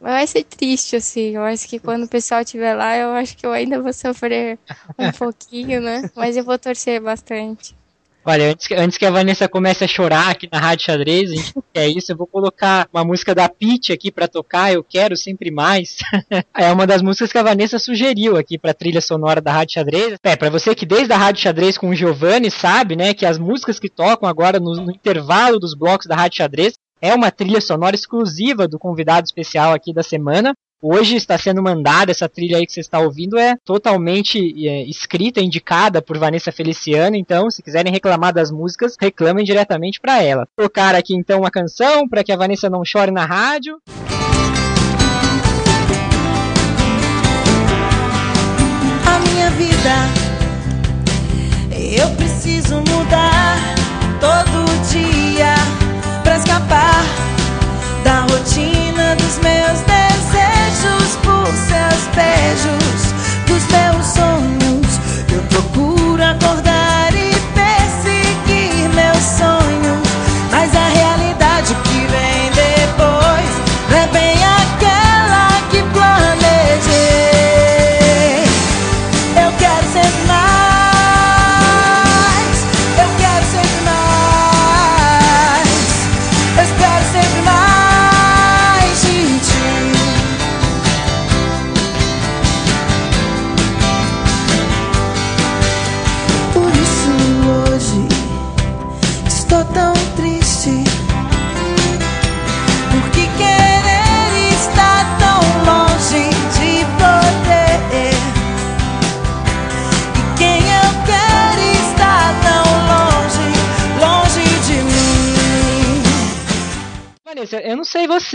vai ser triste, assim. Eu acho que quando o pessoal estiver lá, eu acho que eu ainda vou sofrer um pouquinho, né? Mas eu vou torcer bastante. Olha, antes, antes que a Vanessa comece a chorar aqui na Rádio Xadrez, a gente quer isso, eu vou colocar uma música da Peach aqui para tocar, Eu Quero Sempre Mais. é uma das músicas que a Vanessa sugeriu aqui pra trilha sonora da Rádio Xadrez. É, pra você que desde a Rádio Xadrez com o Giovanni sabe, né, que as músicas que tocam agora no, no intervalo dos blocos da Rádio Xadrez é uma trilha sonora exclusiva do convidado especial aqui da semana. Hoje está sendo mandada essa trilha aí que você está ouvindo é totalmente é, escrita, indicada por Vanessa Feliciano. Então, se quiserem reclamar das músicas, reclamem diretamente para ela. Tocar aqui então uma canção para que a Vanessa não chore na rádio. A minha vida eu preciso mudar todo dia para escapar da rotina dos meus desejos por seus beijos, dos meus sonhos. Eu procuro acordar e perseguir meus sonhos,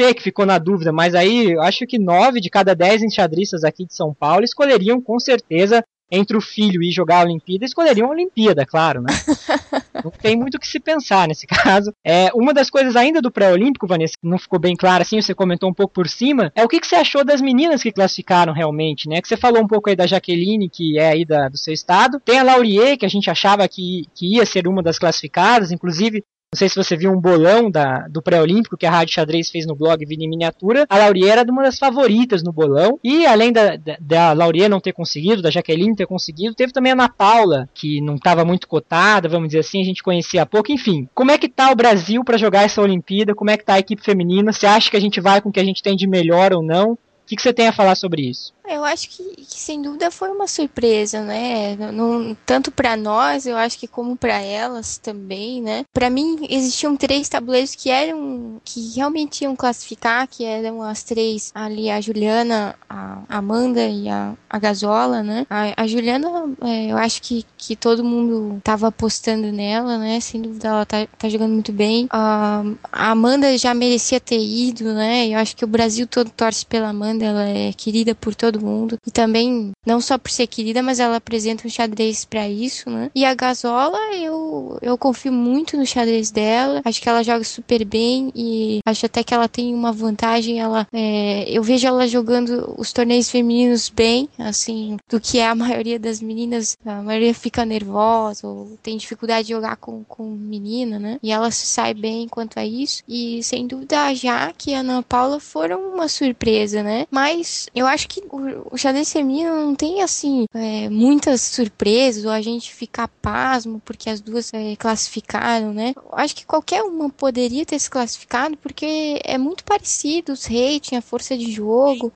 você que ficou na dúvida, mas aí eu acho que nove de cada dez enxadristas aqui de São Paulo escolheriam com certeza entre o filho e jogar a Olimpíada, escolheriam a Olimpíada, claro, né? não tem muito o que se pensar nesse caso. É, uma das coisas ainda do pré-olímpico, Vanessa, que não ficou bem claro assim, você comentou um pouco por cima, é o que, que você achou das meninas que classificaram realmente, né? Que você falou um pouco aí da Jaqueline, que é aí da, do seu estado. Tem a Laurier, que a gente achava que, que ia ser uma das classificadas, inclusive não sei se você viu um bolão da, do pré-olímpico que a Rádio Xadrez fez no blog Vini em Miniatura. A Laurier era uma das favoritas no bolão. E além da, da, da Laurier não ter conseguido, da Jaqueline ter conseguido, teve também a Ana Paula, que não estava muito cotada, vamos dizer assim, a gente conhecia há pouco. Enfim, como é que tá o Brasil para jogar essa Olimpíada? Como é que tá a equipe feminina? Você acha que a gente vai com o que a gente tem de melhor ou não? O que, que você tem a falar sobre isso? Eu acho que, que, sem dúvida foi uma surpresa, né? Não, tanto para nós, eu acho que como para elas também, né? Para mim existiam três tabuleiros que eram que realmente iam classificar, que eram as três ali a Juliana, a Amanda e a, a Gazola, né? A, a Juliana, é, eu acho que, que todo mundo tava apostando nela, né? Sem dúvida ela tá, tá jogando muito bem. A, a Amanda já merecia ter ido, né? Eu acho que o Brasil todo torce pela Amanda, ela é querida por todo mundo. E também, não só por ser querida, mas ela apresenta um xadrez para isso, né? E a Gasola, eu, eu confio muito no xadrez dela. Acho que ela joga super bem e acho até que ela tem uma vantagem. Ela, é, eu vejo ela jogando os torneios femininos bem, assim, do que é a maioria das meninas. A maioria fica nervosa ou tem dificuldade de jogar com, com menina, né? E ela se sai bem quanto a isso. E sem dúvida a Jaque e a Ana Paula foram uma surpresa, né? Mas eu acho que o o xadrez feminino não tem assim é, muitas surpresas ou a gente ficar pasmo porque as duas é, classificaram, né? Eu acho que qualquer uma poderia ter se classificado porque é muito parecido os rating, a força de jogo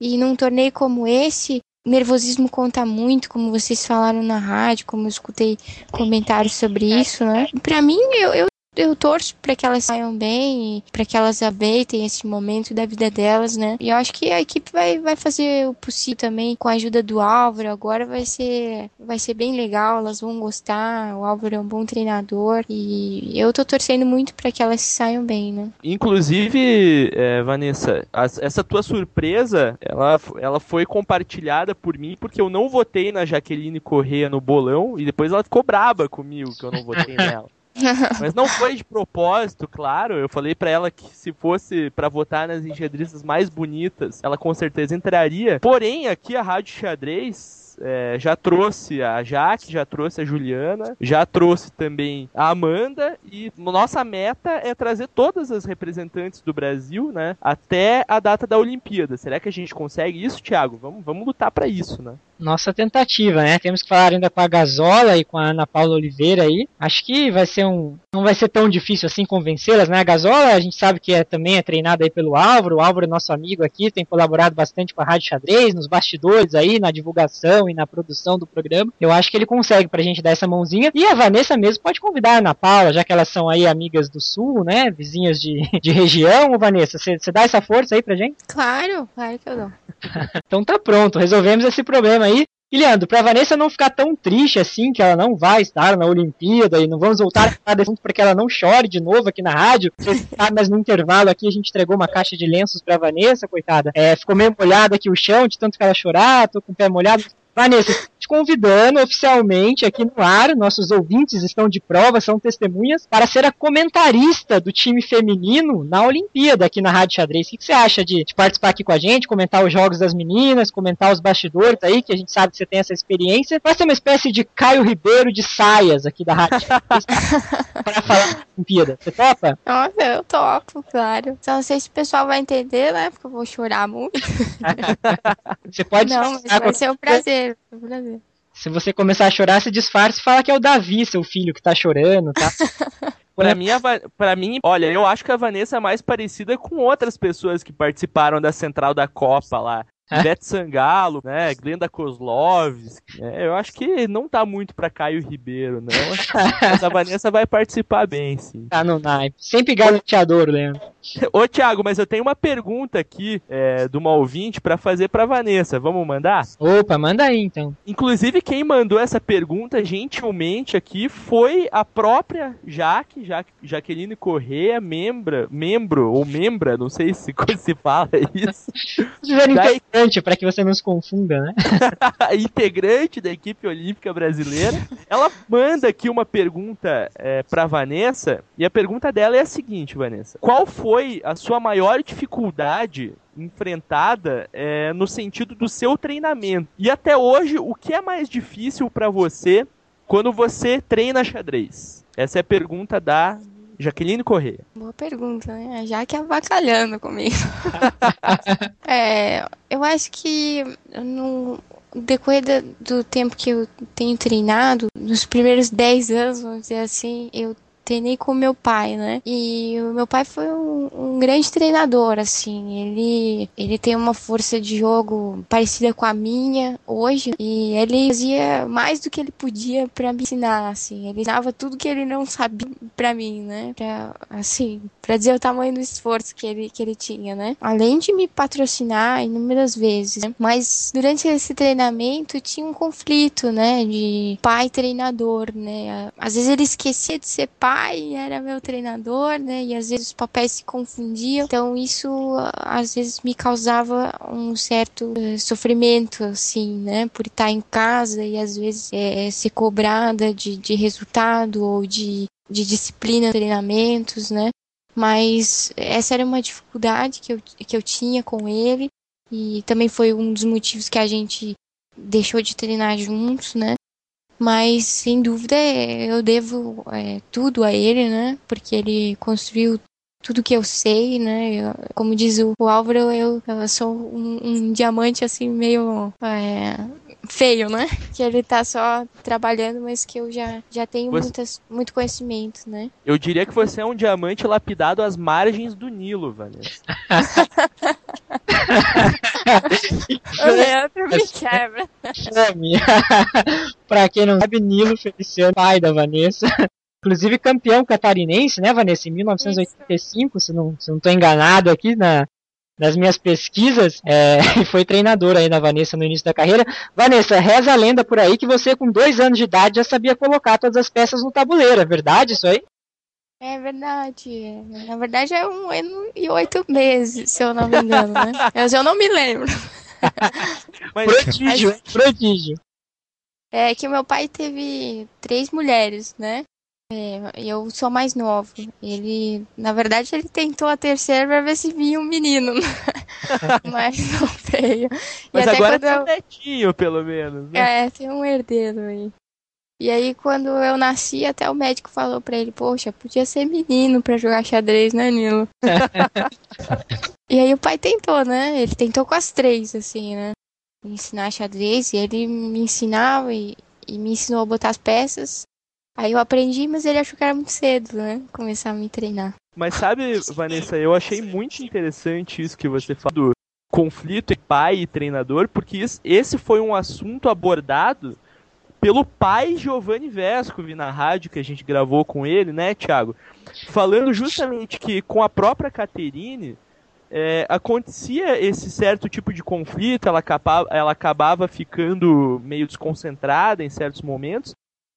e num torneio como esse nervosismo conta muito, como vocês falaram na rádio, como eu escutei comentários sobre isso, né? Para mim, eu, eu eu torço para que elas saiam bem, para que elas aproveitem esse momento da vida delas, né? E eu acho que a equipe vai, vai fazer o possível também com a ajuda do Álvaro. Agora vai ser, vai ser bem legal, elas vão gostar. O Álvaro é um bom treinador e eu tô torcendo muito para que elas saiam bem, né? Inclusive, é, Vanessa, as, essa tua surpresa, ela, ela foi compartilhada por mim porque eu não votei na Jaqueline Correia no bolão e depois ela ficou braba comigo que eu não votei nela. Mas não foi de propósito, claro. Eu falei para ela que se fosse para votar nas enxadristas mais bonitas, ela com certeza entraria. Porém, aqui a Rádio Xadrez é, já trouxe a Jaque, já trouxe a Juliana, já trouxe também a Amanda e nossa meta é trazer todas as representantes do Brasil, né, até a data da Olimpíada. Será que a gente consegue isso, Thiago? Vamos, vamos lutar para isso, né? nossa tentativa, né? Temos que falar ainda com a Gazola e com a Ana Paula Oliveira aí. Acho que vai ser um. Não vai ser tão difícil assim convencê-las, né? A Gazola, a gente sabe que é, também é treinada aí pelo Álvaro. O Álvaro é nosso amigo aqui, tem colaborado bastante com a Rádio Xadrez, nos bastidores aí, na divulgação e na produção do programa. Eu acho que ele consegue pra gente dar essa mãozinha. E a Vanessa mesmo pode convidar a Ana Paula, já que elas são aí amigas do Sul, né? Vizinhas de, de região. Ô, Vanessa, você dá essa força aí pra gente? Claro, claro que eu dou. então tá pronto, resolvemos esse problema aí. E Leandro, pra Vanessa não ficar tão triste assim, que ela não vai estar na Olimpíada e não vamos voltar a assunto porque ela não chore de novo aqui na rádio. Você sabe, mas no intervalo aqui a gente entregou uma caixa de lenços pra Vanessa, coitada. É, ficou meio molhada aqui o chão, de tanto que ela chorar, tô com o pé molhado. Vanessa, te convidando oficialmente aqui no ar, nossos ouvintes estão de prova, são testemunhas, para ser a comentarista do time feminino na Olimpíada aqui na Rádio Xadrez. O que, que você acha de, de, participar aqui com a gente, comentar os jogos das meninas, comentar os bastidores aí, que a gente sabe que você tem essa experiência, para ser uma espécie de Caio Ribeiro de saias aqui da Rádio Xadrez, para falar da Olimpíada. Você topa? Nossa, eu topo, claro. Só não sei se o pessoal vai entender, né, porque eu vou chorar muito. você pode... Não, mas vai ser um prazer. Se você começar a chorar, se disfarce e fala que é o Davi, seu filho, que tá chorando, tá? Pra mim, pra mim, olha, eu acho que a Vanessa é mais parecida com outras pessoas que participaram da Central da Copa lá. Beth Sangalo, né? Glenda Kozlovski. Né? Eu acho que não tá muito pra Caio Ribeiro, não. Essa Vanessa vai participar bem, sim. Tá no naipe. Sempre garoteador, Leandro. Ô, Thiago, mas eu tenho uma pergunta aqui é, de uma ouvinte para fazer pra Vanessa. Vamos mandar? Opa, manda aí então. Inclusive, quem mandou essa pergunta gentilmente aqui foi a própria Jaque, Jaque Jaqueline Correa, membra, membro ou membra, não sei se, se fala isso. da... integrante, para que você não se confunda, né? integrante da equipe olímpica brasileira. Ela manda aqui uma pergunta é, pra Vanessa, e a pergunta dela é a seguinte, Vanessa. Qual foi foi a sua maior dificuldade enfrentada é, no sentido do seu treinamento? E até hoje, o que é mais difícil para você quando você treina xadrez? Essa é a pergunta da Jaqueline Correia. Boa pergunta, né? Já que avacalhando comigo. é, eu acho que no decorrer do tempo que eu tenho treinado, nos primeiros 10 anos, vamos dizer assim, eu treinei com meu pai, né? E o meu pai foi um, um, grande treinador, assim. Ele, ele tem uma força de jogo parecida com a minha hoje. E ele fazia mais do que ele podia para me ensinar, assim. Ele ensinava tudo que ele não sabia para mim, né? Pra, assim, para dizer o tamanho do esforço que ele, que ele tinha, né? Além de me patrocinar inúmeras vezes, né? Mas durante esse treinamento tinha um conflito, né? De pai treinador, né? Às vezes ele esquecia de ser pai pai era meu treinador, né? E às vezes os papéis se confundiam. Então isso às vezes me causava um certo uh, sofrimento, assim, né? Por estar em casa e às vezes é, ser cobrada de, de resultado ou de, de disciplina, treinamentos, né? Mas essa era uma dificuldade que eu, que eu tinha com ele. E também foi um dos motivos que a gente deixou de treinar juntos, né? Mas, sem dúvida, eu devo é, tudo a ele, né? Porque ele construiu tudo que eu sei, né? Eu, como diz o, o Álvaro, eu, eu sou um, um, diamante assim meio é, feio, né? Que ele tá só trabalhando, mas que eu já, já tenho você... muitas, muito conhecimento, né? Eu diria que você é um diamante lapidado às margens do Nilo, Vanessa. o Leandro me quebra. Minha. pra quem não sabe, Nilo Feliciano, pai da Vanessa, inclusive campeão catarinense, né, Vanessa, em 1985, se não, se não tô enganado aqui na, nas minhas pesquisas, é, e foi treinador aí da Vanessa no início da carreira. Vanessa, reza a lenda por aí que você com dois anos de idade já sabia colocar todas as peças no tabuleiro, é verdade isso aí? É verdade. Na verdade é um ano e oito meses, se eu não me engano, né? Mas eu não me lembro. Mas, prodígio, Mas... prodígio. É que meu pai teve três mulheres, né? É, eu sou mais nova. Ele, na verdade, ele tentou a terceira para ver se vinha um menino, mas não veio. Mas agora tem um netinho, pelo menos. Né? É, tem um herdeiro aí. E aí, quando eu nasci, até o médico falou pra ele: Poxa, podia ser menino pra jogar xadrez, né, Nilo? e aí, o pai tentou, né? Ele tentou com as três, assim, né? Ensinar xadrez. E ele me ensinava e, e me ensinou a botar as peças. Aí eu aprendi, mas ele achou que era muito cedo, né? Começar a me treinar. Mas sabe, Vanessa, eu achei muito interessante isso que você falou do conflito entre pai e treinador, porque esse foi um assunto abordado pelo pai Giovanni Vescovi na rádio que a gente gravou com ele, né, Thiago? Falando justamente que com a própria Caterine é, acontecia esse certo tipo de conflito, ela acabava, ela acabava ficando meio desconcentrada em certos momentos,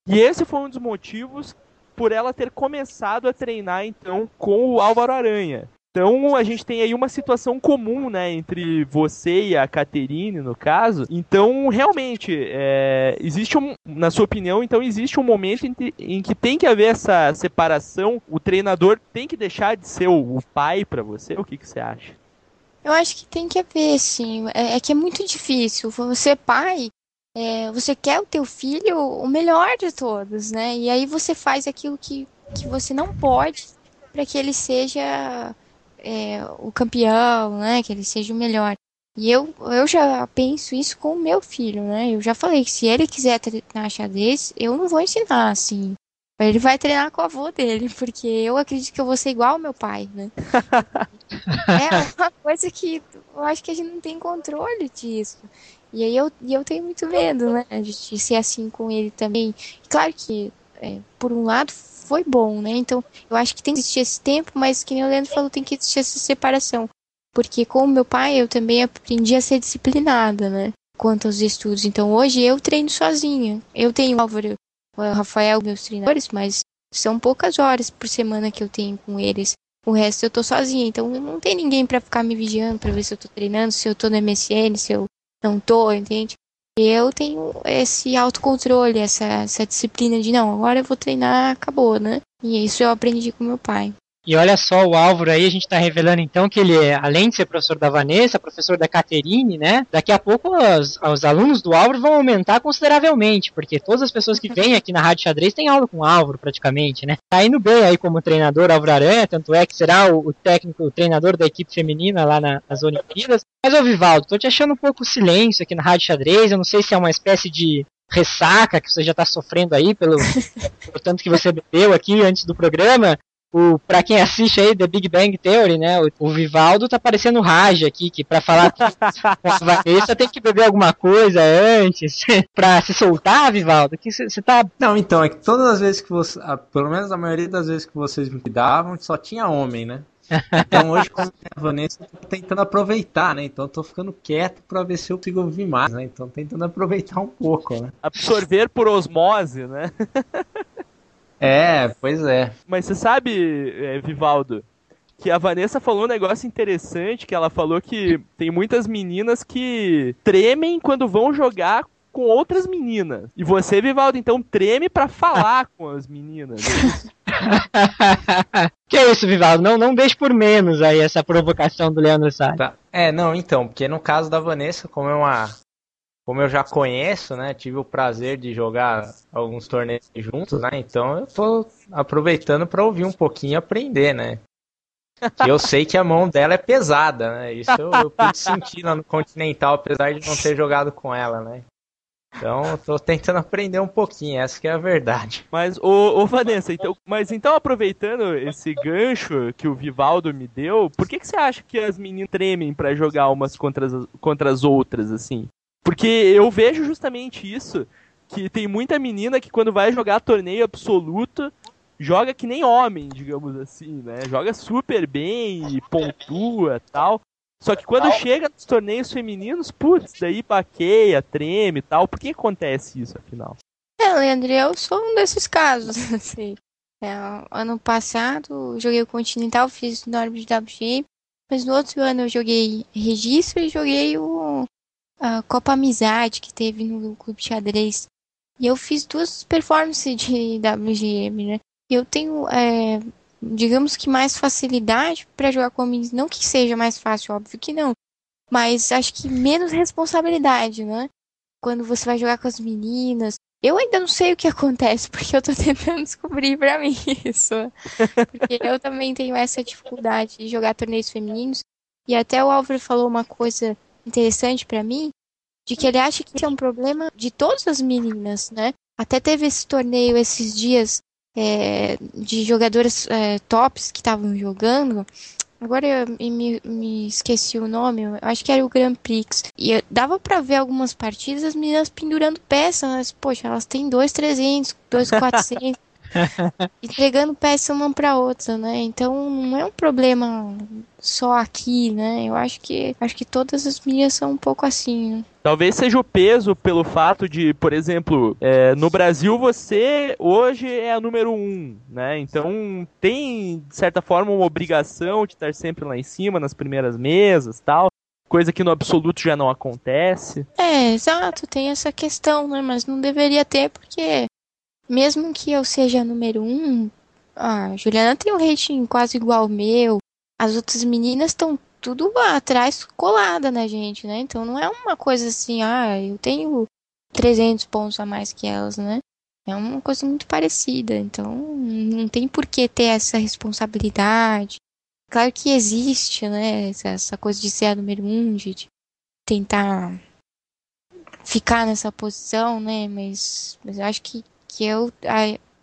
e esse foi um dos motivos por ela ter começado a treinar então com o Álvaro Aranha. Então a gente tem aí uma situação comum, né, entre você e a Caterine, no caso. Então, realmente, é, existe um, na sua opinião, então existe um momento em, em, que tem que haver essa separação. O treinador tem que deixar de ser o, o pai para você. O que, que você acha? Eu acho que tem que haver, sim. É, é que é muito difícil. Você pai, é, você quer o teu filho o melhor de todos, né? E aí você faz aquilo que, que você não pode para que ele seja é, o campeão, né? Que ele seja o melhor. E eu, eu já penso isso com o meu filho, né? Eu já falei que se ele quiser treinar xadrez, eu não vou ensinar, assim. Ele vai treinar com o avô dele, porque eu acredito que eu vou ser igual ao meu pai, né? é uma coisa que eu acho que a gente não tem controle disso. E aí eu, eu tenho muito medo, né? De ser assim com ele também. Claro que, é, por um lado, foi bom, né? Então, eu acho que tem que existir esse tempo, mas que nem o Leandro falou, tem que existir essa separação. Porque com o meu pai, eu também aprendi a ser disciplinada, né? Quanto aos estudos. Então, hoje eu treino sozinha. Eu tenho o Álvaro, o Rafael, meus treinadores, mas são poucas horas por semana que eu tenho com eles. O resto eu tô sozinha, então não tem ninguém para ficar me vigiando para ver se eu tô treinando, se eu tô no MSN, se eu não tô, entende? Eu tenho esse autocontrole, essa, essa disciplina de não, agora eu vou treinar, acabou, né? E isso eu aprendi com meu pai. E olha só, o Álvaro aí, a gente está revelando então que ele é, além de ser professor da Vanessa, professor da Caterine, né? Daqui a pouco os, os alunos do Álvaro vão aumentar consideravelmente, porque todas as pessoas que vêm aqui na Rádio Xadrez têm aula com o Álvaro, praticamente, né? Tá indo bem aí como treinador, Álvaro Aranha, tanto é que será o, o técnico, o treinador da equipe feminina lá na, nas Olimpíadas. Mas, ô Vivaldo, tô te achando um pouco silêncio aqui na Rádio Xadrez, eu não sei se é uma espécie de ressaca que você já está sofrendo aí pelo, pelo tanto que você bebeu aqui antes do programa, o para quem assiste aí The Big Bang Theory, né? O, o Vivaldo tá parecendo Raj aqui, que para falar com a Vanessa tem que beber alguma coisa antes para se soltar, Vivaldo. Que você tá Não, então é que todas as vezes que você, pelo menos a maioria das vezes que vocês me davam, só tinha homem, né? Então hoje, como a Vanessa, eu tô tentando aproveitar, né? Então eu tô ficando quieto para ver se eu consigo ouvir mais, né? Então tentando aproveitar um pouco, né? Absorver por osmose, né? É, pois é. Mas você sabe, é, Vivaldo, que a Vanessa falou um negócio interessante, que ela falou que tem muitas meninas que tremem quando vão jogar com outras meninas. E você, Vivaldo, então treme para falar com as meninas. que é isso, Vivaldo? Não, não deixe por menos aí essa provocação do Leandro Sá. Tá. É, não, então, porque no caso da Vanessa, como é uma como eu já conheço, né, tive o prazer de jogar alguns torneios juntos, né, então eu tô aproveitando para ouvir um pouquinho e aprender, né. E eu sei que a mão dela é pesada, né, isso eu, eu pude sentir lá no Continental, apesar de não ter jogado com ela, né. Então, eu tô tentando aprender um pouquinho, essa que é a verdade. Mas, ô, ô Vanessa, então, mas então aproveitando esse gancho que o Vivaldo me deu, por que, que você acha que as meninas tremem para jogar umas contra as, contra as outras, assim? Porque eu vejo justamente isso, que tem muita menina que quando vai jogar torneio absoluto, joga que nem homem, digamos assim, né? Joga super bem e pontua tal. Só que quando chega nos torneios femininos, putz, daí baqueia, treme e tal. Por que acontece isso, afinal? É, Leandro, eu sou um desses casos, assim. É, ano passado, joguei o Continental, fiz o Norte de WG, mas no outro ano eu joguei registro e joguei o a Copa Amizade que teve no Clube Xadrez. E eu fiz duas performances de WGM, né? Eu tenho, é, digamos que mais facilidade para jogar com amigos. Não que seja mais fácil, óbvio que não. Mas acho que menos responsabilidade, né? Quando você vai jogar com as meninas. Eu ainda não sei o que acontece, porque eu tô tentando descobrir para mim isso. Porque eu também tenho essa dificuldade de jogar torneios femininos. E até o Álvaro falou uma coisa interessante para mim, de que ele acha que é um problema de todas as meninas, né? Até teve esse torneio esses dias é, de jogadoras é, tops que estavam jogando. Agora eu me, me, esqueci o nome, eu acho que era o Grand Prix. E dava para ver algumas partidas as meninas pendurando peças, mas, poxa, elas têm 2,300, 2,400. entregando peça uma para outra, né? Então não é um problema só aqui, né? Eu acho que acho que todas as meninas são um pouco assim. Né? Talvez seja o peso pelo fato de, por exemplo, é, no Brasil você hoje é a número um, né? Então tem, de certa forma, uma obrigação de estar sempre lá em cima, nas primeiras mesas tal. Coisa que no absoluto já não acontece. É, exato, tem essa questão, né? Mas não deveria ter, porque mesmo que eu seja número um, a Juliana tem um rating quase igual ao meu. As outras meninas estão tudo atrás colada na gente, né? Então não é uma coisa assim, ah, eu tenho 300 pontos a mais que elas, né? É uma coisa muito parecida. Então não tem por que ter essa responsabilidade. Claro que existe, né? Essa coisa de ser a número um, de tentar ficar nessa posição, né? Mas, mas eu acho que que eu,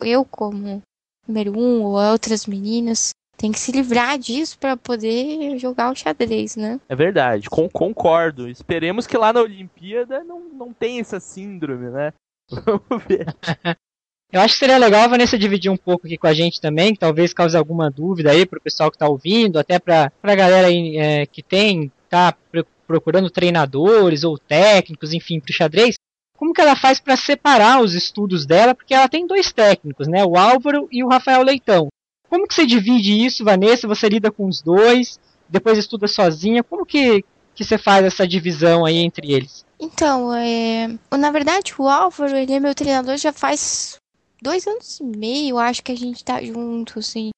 eu como número um ou outras meninas tem que se livrar disso para poder jogar o xadrez, né? É verdade, com, concordo. Esperemos que lá na Olimpíada não, não tenha essa síndrome, né? Vamos ver. Eu acho que seria legal a Vanessa dividir um pouco aqui com a gente também, que talvez cause alguma dúvida aí pro pessoal que tá ouvindo, até pra, pra galera aí, é, que tem, tá procurando treinadores ou técnicos, enfim, pro xadrez como que ela faz para separar os estudos dela, porque ela tem dois técnicos, né, o Álvaro e o Rafael Leitão. Como que você divide isso, Vanessa? Você lida com os dois, depois estuda sozinha, como que, que você faz essa divisão aí entre eles? Então, é... na verdade, o Álvaro, ele é meu treinador já faz dois anos e meio, acho que a gente tá junto, assim.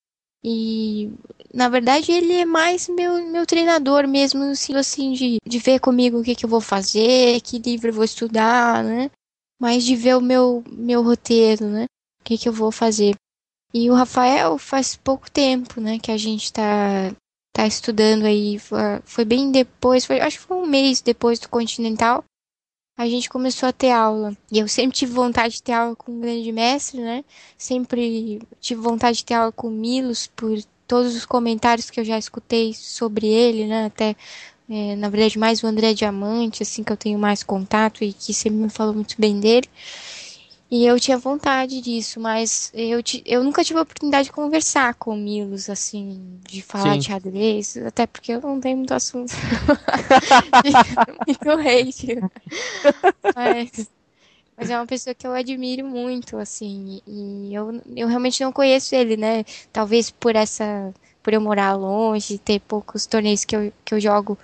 E na verdade ele é mais meu, meu treinador mesmo, assim, assim de, de ver comigo o que, que eu vou fazer, que livro eu vou estudar, né? Mais de ver o meu, meu roteiro, né? O que, que eu vou fazer. E o Rafael faz pouco tempo, né, que a gente tá, tá estudando aí. Foi, bem depois, foi, acho que foi um mês depois do Continental a gente começou a ter aula. E eu sempre tive vontade de ter aula com um grande mestre, né? Sempre tive vontade de ter aula com o Milos por todos os comentários que eu já escutei sobre ele, né? Até, é, na verdade, mais o André Diamante, assim, que eu tenho mais contato e que sempre me falou muito bem dele. E eu tinha vontade disso, mas eu, eu nunca tive a oportunidade de conversar com o Milos, assim, de falar Sim. de xadrez, até porque eu não tenho muito assunto. muito hate. Mas, mas é uma pessoa que eu admiro muito, assim, e eu, eu realmente não conheço ele, né? Talvez por essa. por eu morar longe, ter poucos torneios que eu, que eu jogo,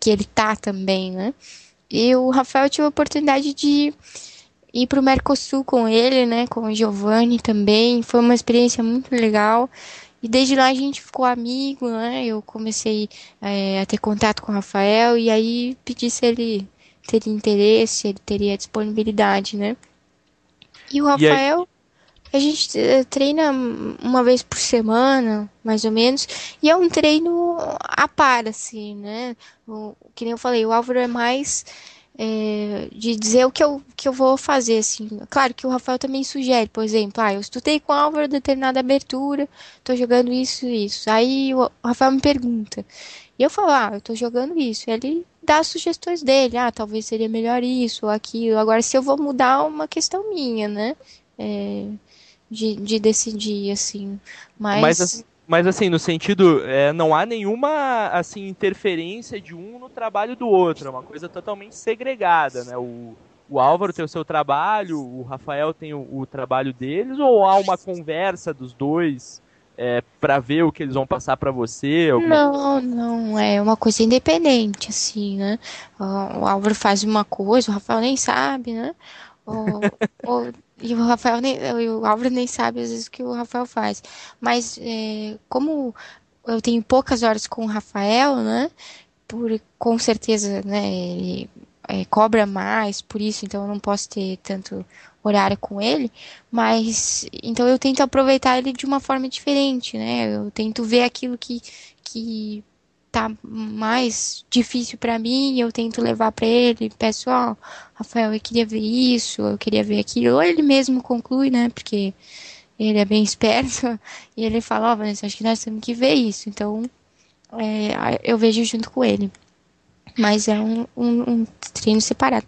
que ele tá também, né? E o Rafael tive a oportunidade de ir para o Mercosul com ele, né, com o Giovanni também. Foi uma experiência muito legal. E desde lá a gente ficou amigo, né? Eu comecei é, a ter contato com o Rafael e aí pedi se ele teria interesse, ele teria disponibilidade, né? E o Rafael, e a gente eh, treina uma vez por semana, mais ou menos, e é um treino a par, assim, né? O, que nem eu falei, o Álvaro é mais é, de dizer o que eu, que eu vou fazer, assim. Claro que o Rafael também sugere, por exemplo, ah, eu estudei com o Álvaro determinada abertura, tô jogando isso e isso. Aí o Rafael me pergunta. E eu falo, ah, eu tô jogando isso. Ele dá as sugestões dele, ah, talvez seria melhor isso ou aquilo. Agora, se eu vou mudar uma questão minha, né? É, de, de decidir, assim. Mas. Mas, mas assim, no sentido, é, não há nenhuma assim interferência de um no trabalho do outro, é uma coisa totalmente segregada, né? O, o Álvaro tem o seu trabalho, o Rafael tem o, o trabalho deles, ou há uma conversa dos dois é, para ver o que eles vão passar para você? Não, não, é uma coisa independente, assim, né? O Álvaro faz uma coisa, o Rafael nem sabe, né? O, o, e o Rafael nem, o Álvaro nem sabe às vezes o que o Rafael faz. Mas é, como eu tenho poucas horas com o Rafael, né? Por, com certeza, né? Ele é, cobra mais por isso, então eu não posso ter tanto horário com ele, mas então eu tento aproveitar ele de uma forma diferente, né? Eu tento ver aquilo que, que tá mais difícil para mim, eu tento levar para ele, peço, ó, oh, Rafael, eu queria ver isso, eu queria ver aquilo, ou ele mesmo conclui, né? Porque ele é bem esperto, e ele fala, ó, oh, Vanessa, acho que nós temos que ver isso, então é, eu vejo junto com ele. Mas é um, um, um treino separado.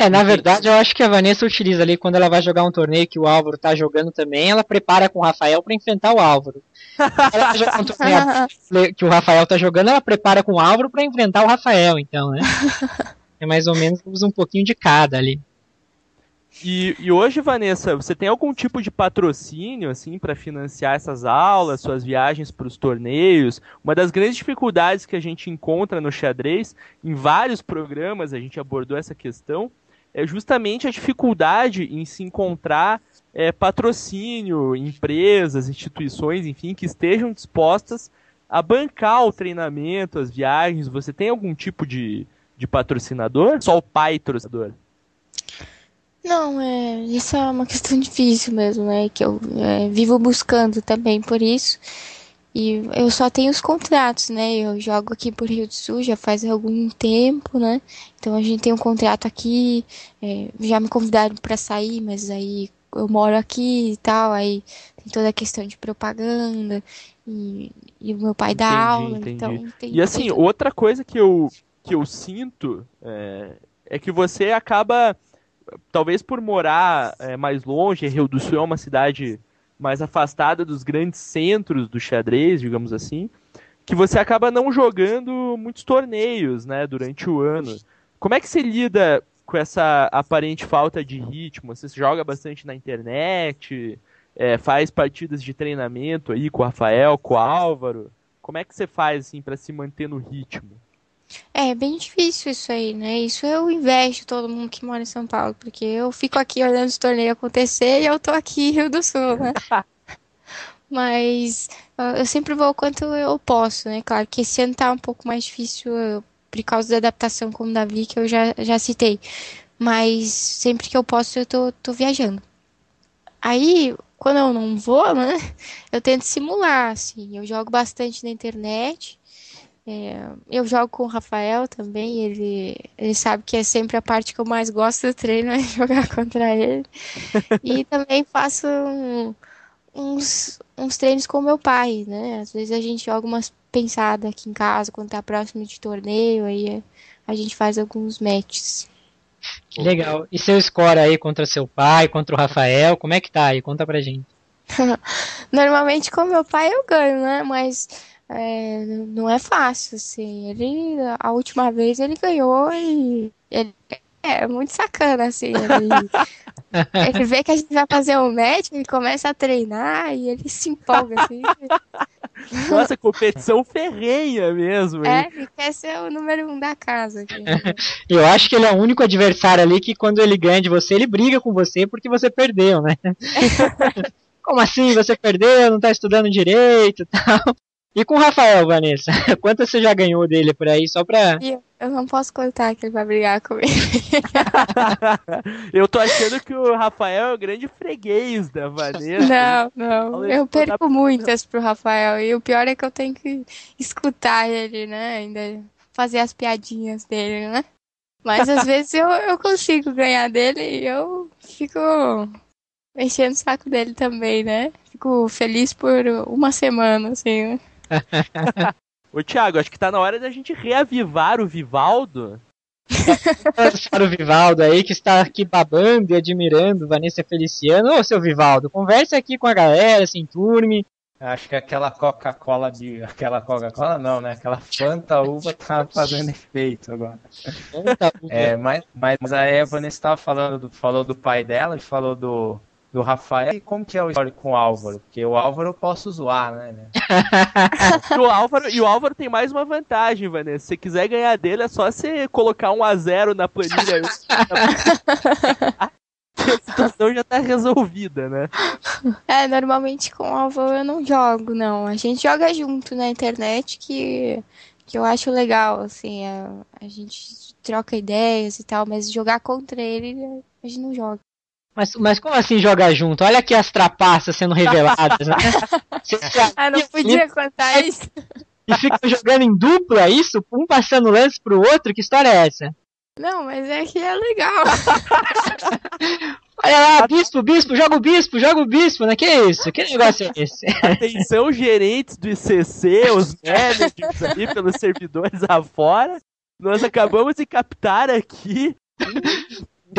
É, na verdade, eu acho que a Vanessa utiliza ali quando ela vai jogar um torneio que o Álvaro tá jogando também, ela prepara com o Rafael para enfrentar o Álvaro. Ela joga um torneio que o Rafael tá jogando, ela prepara com o Álvaro para enfrentar o Rafael, então, né? É mais ou menos usa um pouquinho de cada ali. E, e, hoje, Vanessa, você tem algum tipo de patrocínio assim para financiar essas aulas, suas viagens para os torneios? Uma das grandes dificuldades que a gente encontra no xadrez, em vários programas a gente abordou essa questão, é justamente a dificuldade em se encontrar é, patrocínio, empresas, instituições, enfim, que estejam dispostas a bancar o treinamento, as viagens. Você tem algum tipo de, de patrocinador? Só o pai patrocinador? Não, é, isso é uma questão difícil mesmo, né? Que eu é, vivo buscando também por isso. E eu só tenho os contratos, né? Eu jogo aqui por Rio do Sul já faz algum tempo, né? Então a gente tem um contrato aqui, é, já me convidaram para sair, mas aí eu moro aqui e tal, aí tem toda a questão de propaganda e, e o meu pai entendi, dá aula, entendi. então tem, E assim, outra coisa que eu, que eu sinto é, é que você acaba talvez por morar é, mais longe, Rio do Sul é uma cidade mais afastada dos grandes centros do xadrez, digamos assim, que você acaba não jogando muitos torneios, né, durante o ano. Como é que se lida com essa aparente falta de ritmo? Você joga bastante na internet, é, faz partidas de treinamento aí com o Rafael, com o Álvaro? Como é que você faz assim para se manter no ritmo? É bem difícil isso aí, né? Isso eu invejo todo mundo que mora em São Paulo, porque eu fico aqui olhando os torneios acontecer e eu tô aqui Rio do Sul, né? Mas eu sempre vou o quanto eu posso, né? Claro que esse ano tá um pouco mais difícil por causa da adaptação com o Davi, que eu já, já citei. Mas sempre que eu posso, eu tô, tô viajando. Aí, quando eu não vou, né? Eu tento simular, assim. Eu jogo bastante na internet é, eu jogo com o Rafael também, ele, ele sabe que é sempre a parte que eu mais gosto do treino é jogar contra ele. e também faço um, uns, uns treinos com meu pai, né? Às vezes a gente joga umas pensadas aqui em casa quando tá próximo de torneio, aí a gente faz alguns matches. Legal. E seu score aí contra seu pai, contra o Rafael, como é que tá aí? Conta pra gente. Normalmente com meu pai eu ganho, né? Mas é, não é fácil, assim. Ele, a última vez ele ganhou e ele é muito sacana, assim. Ele, ele vê que a gente vai fazer um match, ele começa a treinar e ele se empolga, assim. Nossa, competição ferrenha mesmo. Hein? É, ele quer ser o número um da casa. Aqui. Eu acho que ele é o único adversário ali que quando ele ganha de você, ele briga com você porque você perdeu, né? Como assim? Você perdeu, não tá estudando direito e tal. E com o Rafael, Vanessa? Quanto você já ganhou dele por aí, só pra... Eu não posso contar que ele vai brigar comigo. eu tô achando que o Rafael é o grande freguês da Vanessa. Não, não. Eu perco muitas pro Rafael. E o pior é que eu tenho que escutar ele, né? Ainda fazer as piadinhas dele, né? Mas às vezes eu, eu consigo ganhar dele e eu fico enchendo o saco dele também, né? Fico feliz por uma semana, assim, né? Ô Thiago, acho que tá na hora da gente reavivar o Vivaldo para o Vivaldo aí, que está aqui babando e admirando Vanessa Feliciano. Ô, seu Vivaldo, converse aqui com a galera, se enturme. Acho que aquela Coca-Cola de. Aquela Coca-Cola não, né? Aquela Fanta uva tá fazendo efeito agora. É, mas, mas a Eva estava falando do, falou do pai dela e falou do, do Rafael. E como que é o histórico com o Álvaro? Porque o Álvaro eu posso zoar, né? né? e, o Álvaro, e o Álvaro tem mais uma vantagem, Vanessa. Se você quiser ganhar dele, é só você colocar um a zero na planilha. a situação já tá resolvida, né? É, normalmente com o Álvaro eu não jogo, não. A gente joga junto na internet que, que eu acho legal, assim. A, a gente troca ideias e tal, mas jogar contra ele a gente não joga. Mas, mas como assim jogar junto? Olha aqui as trapaças sendo reveladas, né? ah, não podia contar isso. E fica jogando em dupla isso? Um passando lance pro outro? Que história é essa? Não, mas é que é legal. Olha lá, bispo, bispo, joga o bispo, joga o bispo, né? Que isso? Que negócio é esse? Atenção, gerentes do ICC, os managers ali pelos servidores afora. Nós acabamos de captar aqui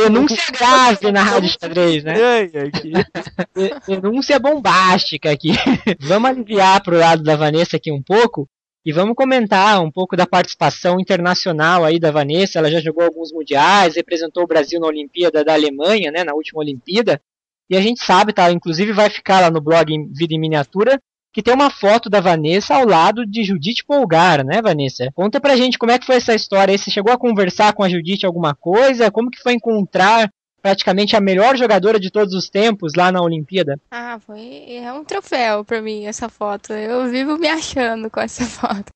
Denúncia grave na Rádio Xadrez, né? Denúncia bombástica aqui. Vamos aliviar pro lado da Vanessa aqui um pouco e vamos comentar um pouco da participação internacional aí da Vanessa. Ela já jogou alguns mundiais, representou o Brasil na Olimpíada da Alemanha, né, na última Olimpíada. E a gente sabe, tá? Inclusive vai ficar lá no blog Vida em Miniatura que tem uma foto da Vanessa ao lado de Judite Polgar, né, Vanessa? Conta pra gente como é que foi essa história. Você chegou a conversar com a Judite alguma coisa? Como que foi encontrar praticamente a melhor jogadora de todos os tempos lá na Olimpíada? Ah, foi é um troféu pra mim essa foto. Eu vivo me achando com essa foto.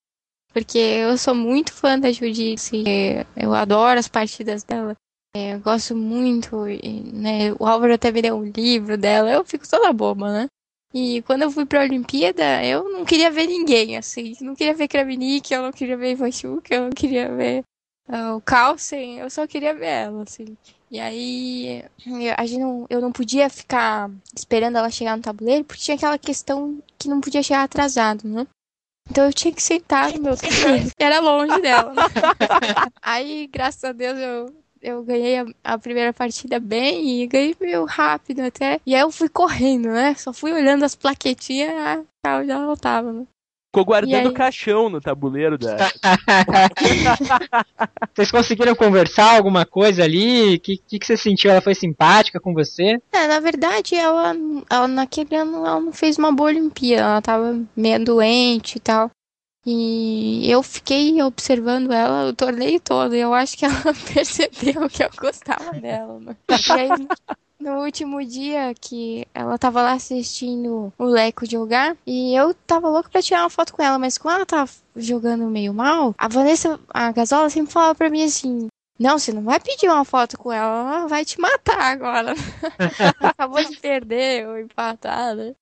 Porque eu sou muito fã da Judite, eu adoro as partidas dela. Eu gosto muito, né? O Álvaro até me deu um livro dela, eu fico toda boba, né? E quando eu fui pra Olimpíada, eu não queria ver ninguém, assim. Não queria ver Kravnik, eu não queria ver Ivanchuk, eu não queria ver uh, o Carlsen, eu só queria ver ela, assim. E aí, a gente não, eu não podia ficar esperando ela chegar no tabuleiro, porque tinha aquela questão que não podia chegar atrasado, né? Então eu tinha que sentar no meu tabuleiro. Era longe dela. Né? aí, graças a Deus, eu eu ganhei a, a, primeira partida bem e ganhei meio rápido até. E aí eu fui correndo, né? Só fui olhando as plaquetinhas, ah, tá, já voltava, né? Ficou guardando aí... caixão no tabuleiro da. Vocês conseguiram conversar alguma coisa ali? O que, que, que, você sentiu? Ela foi simpática com você? É, na verdade, ela, ela naquele ano ela não fez uma boa Olimpíada. Ela tava meio doente e tal. E eu fiquei observando ela o torneio todo. E eu acho que ela percebeu que eu gostava dela. Né? E aí, no último dia que ela tava lá assistindo o Leco jogar, e eu tava louco pra tirar uma foto com ela, mas quando ela tava jogando meio mal, a Vanessa, a Gasola sempre falava pra mim assim: não, você não vai pedir uma foto com ela, ela vai te matar agora. Acabou de perder ou empatar, né?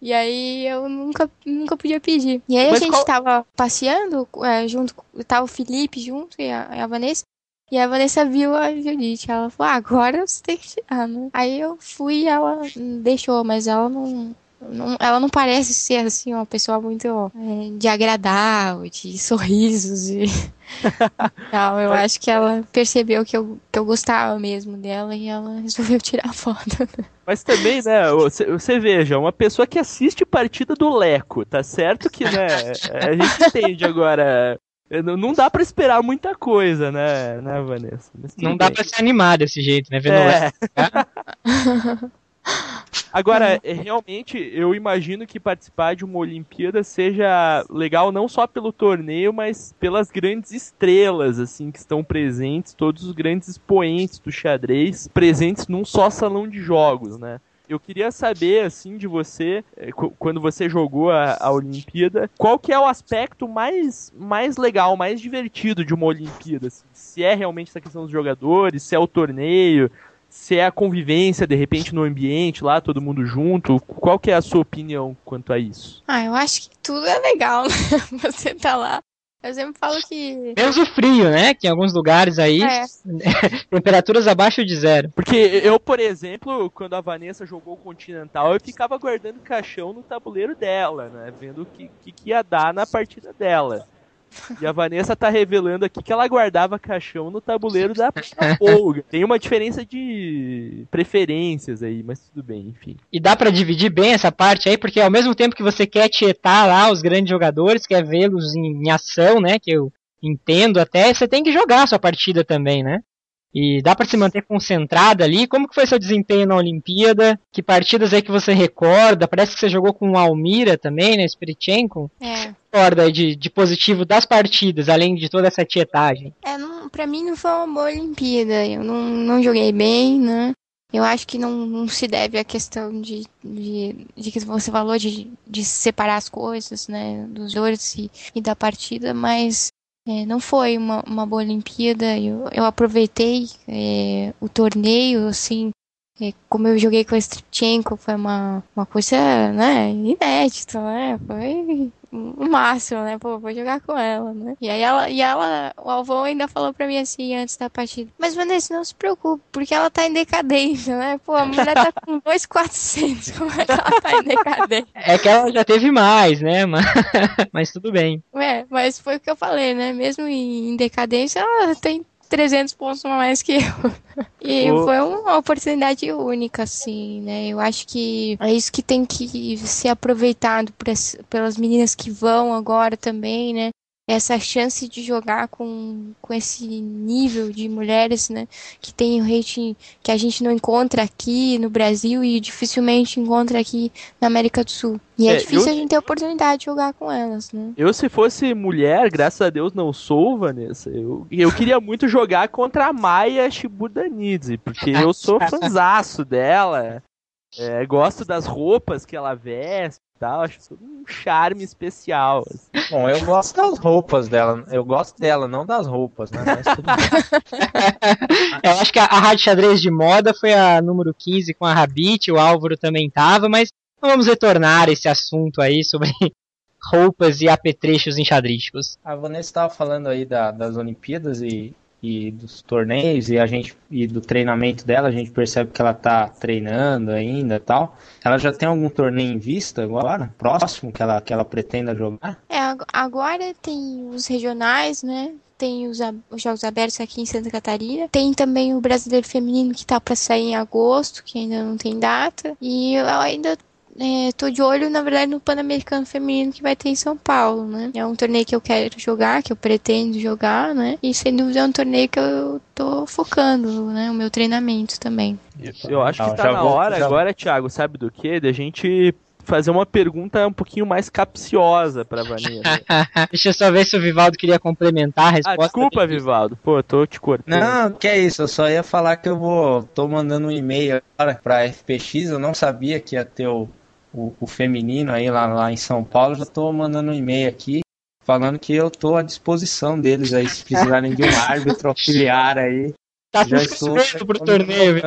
E aí eu nunca, nunca podia pedir. E aí Mas a gente qual... tava passeando é, junto, tava o Felipe junto e a, a, Vanessa. E a Vanessa viu a Judite. Ela falou, ah, agora você tem que tirar, né? Aí eu fui e ela deixou, mas ela não, não, ela não parece ser assim uma pessoa muito é, de agradar, de sorrisos e não, eu acho que ela percebeu que eu, que eu gostava mesmo dela e ela resolveu tirar a foto. Mas também, né, você, você veja, uma pessoa que assiste partida do Leco, tá certo que, né, a gente entende agora não dá para esperar muita coisa, né, né Vanessa? Não dá para se animar desse jeito, né? Vendo é. Agora, é, realmente, eu imagino que participar de uma Olimpíada seja legal não só pelo torneio, mas pelas grandes estrelas, assim, que estão presentes, todos os grandes expoentes do xadrez presentes num só salão de jogos, né? Eu queria saber, assim, de você, é, quando você jogou a, a, Olimpíada, qual que é o aspecto mais, mais legal, mais divertido de uma Olimpíada? Assim? Se é realmente essa questão dos jogadores, se é o torneio, se é a convivência, de repente, no ambiente lá, todo mundo junto. Qual que é a sua opinião quanto a isso? Ah, eu acho que tudo é legal, né? Você tá lá. Eu sempre falo que. Menos o frio, né? Que em alguns lugares aí. É. temperaturas abaixo de zero. Porque eu, por exemplo, quando a Vanessa jogou o Continental, eu ficava guardando caixão no tabuleiro dela, né? Vendo o que, que, que ia dar na partida dela. E a Vanessa tá revelando aqui que ela guardava caixão no tabuleiro da, folga. Tem uma diferença de preferências aí, mas tudo bem, enfim. E dá pra dividir bem essa parte aí, porque ao mesmo tempo que você quer tietar lá os grandes jogadores, quer vê-los em, em ação, né? Que eu entendo até, você tem que jogar a sua partida também, né? E dá para se manter concentrada ali. Como que foi seu desempenho na Olimpíada? Que partidas aí que você recorda? Parece que você jogou com o Almira também, né? Spiritchenko. É. Recorda de, de positivo das partidas, além de toda essa tietagem. É, não, pra mim não foi uma boa Olimpíada. Eu não, não joguei bem, né? Eu acho que não, não se deve à questão de, de, de que você falou de, de separar as coisas, né? Dos jogadores e, e da partida, mas é, não foi uma, uma boa Olimpíada. Eu, eu aproveitei é, o torneio, assim, é, como eu joguei com a Stripchenko, foi uma, uma coisa, né, inédita, né? Foi o máximo, né? Pô, vou jogar com ela, né? E aí ela, e ela, o Alvão ainda falou pra mim assim antes da partida. Mas Vanessa, não se preocupe, porque ela tá em decadência, né? Pô, a mulher tá com 2,400, como é que ela tá em decadência? É que ela já teve mais, né? Mas, mas tudo bem. Ué, mas foi o que eu falei, né? Mesmo em decadência, ela tem 300 pontos a mais que eu. E foi uma oportunidade única, assim, né? Eu acho que é isso que tem que ser aproveitado por pelas meninas que vão agora também, né? Essa chance de jogar com, com esse nível de mulheres, né? Que tem o rating que a gente não encontra aqui no Brasil e dificilmente encontra aqui na América do Sul. E é, É, difícil eu- a gente ter a oportunidade de jogar com elas, né? Eu, se fosse mulher, graças a Deus não sou, Vanessa, eu, eu queria muito jogar contra a Maia Shibudanidze, porque eu sou fanzaço dela. É, gosto das roupas que ela veste tal, acho tudo um charme especial. assim. Bom, eu gosto das roupas dela. Eu gosto dela, não das roupas, né? Mas tudo bem. Eu acho que a, a Rádio Xadrez de Moda foi a número 15 com a Rabit, o Álvaro também tava, mas vamos retornar a esse assunto aí sobre roupas e apetrechos enxadrísticos. A Vanessa estava falando aí da- das Olimpíadas e, e dos torneios e a gente e do treinamento dela, a gente percebe que ela tá treinando ainda tal. Ela já tem algum torneio em vista agora? Próximo que ela, que ela pretenda jogar? É, ag- agora tem os regionais, né? Tem os, os Jogos Abertos aqui em Santa Catarina. Tem também o Brasileiro Feminino que tá pra sair em agosto, que ainda não tem data. E ainda é, tô de olho, na verdade, no Pan-Americano Feminino que vai ter em São Paulo, né? É um torneio que eu quero jogar, que eu pretendo jogar, né? E sem dúvida é um torneio que eu tô focando, né? O meu treinamento também. Eu acho que tá na hora agora, Thiago, sabe do quê? Da gente fazer uma pergunta um pouquinho mais capciosa pra Vanessa. Deixa eu só ver se o Vivaldo queria complementar a ah, resposta. desculpa, dele. Vivaldo. Pô, tô te cortando. Não, que é isso, eu só ia falar que eu vou. tô mandando um e-mail agora pra FPX, eu não sabia que ia ter o, o, o feminino aí lá, lá em São Paulo, já tô mandando um e-mail aqui falando que eu tô à disposição deles aí, se precisarem de um árbitro auxiliar aí. Tá Já estou- pro torneio.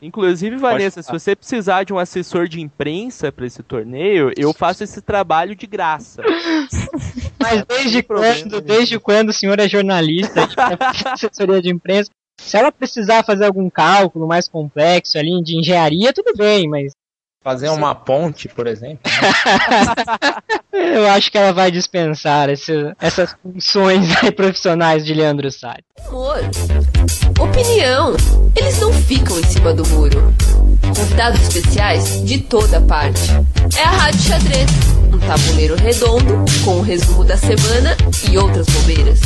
Inclusive, Vanessa, se você precisar de um assessor de imprensa pra esse torneio, eu faço esse trabalho de graça. Mas desde quando, desde quando o senhor é jornalista, de assessoria de imprensa? Se ela precisar fazer algum cálculo mais complexo ali de engenharia, tudo bem, mas Fazer uma ponte, por exemplo. eu acho que ela vai dispensar esse- essas funções profissionais de Leandro Salles. Humor, opinião. Eles não ficam em cima do muro. Convidados especiais de toda parte. É a Rádio Xadrez, um tabuleiro redondo com o resumo da semana e outras bobeiras.